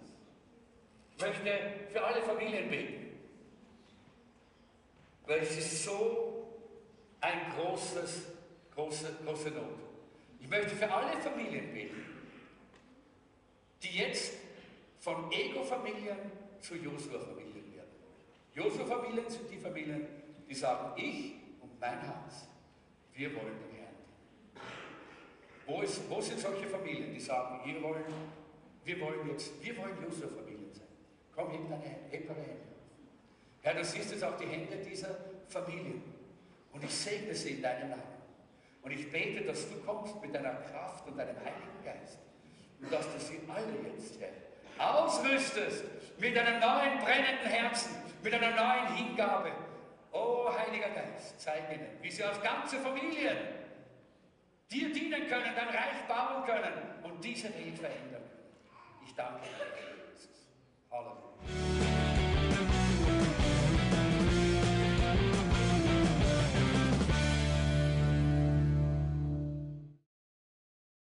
Ich möchte für alle Familien beten. Weil ist so ein großes, große, große Not. Ich möchte für alle Familien beten, die jetzt von Ego-Familien zu Josua-Familien werden. Josua-Familien sind die Familien, die sagen, ich und mein Haus, wir wollen den Herrn. Wo, ist, wo sind solche Familien, die sagen, wir wollen, wir wollen jetzt, wir wollen Josua-Familien sein? Komm, heb deine, heb deine Hände. Herr, du siehst jetzt auch die Hände dieser Familien. Und ich segne sie in deinem Namen. Und ich bete, dass du kommst mit deiner Kraft und deinem Heiligen Geist. Und dass du sie alle jetzt, Herr, ausrüstest mit einem neuen brennenden Herzen, mit einer neuen Hingabe. Oh, Heiliger Geist, zeig ihnen, wie sie als ganze Familien dir dienen können, dein Reich bauen können und diese Welt verändern. Ich danke dir, Jesus. Halleluja.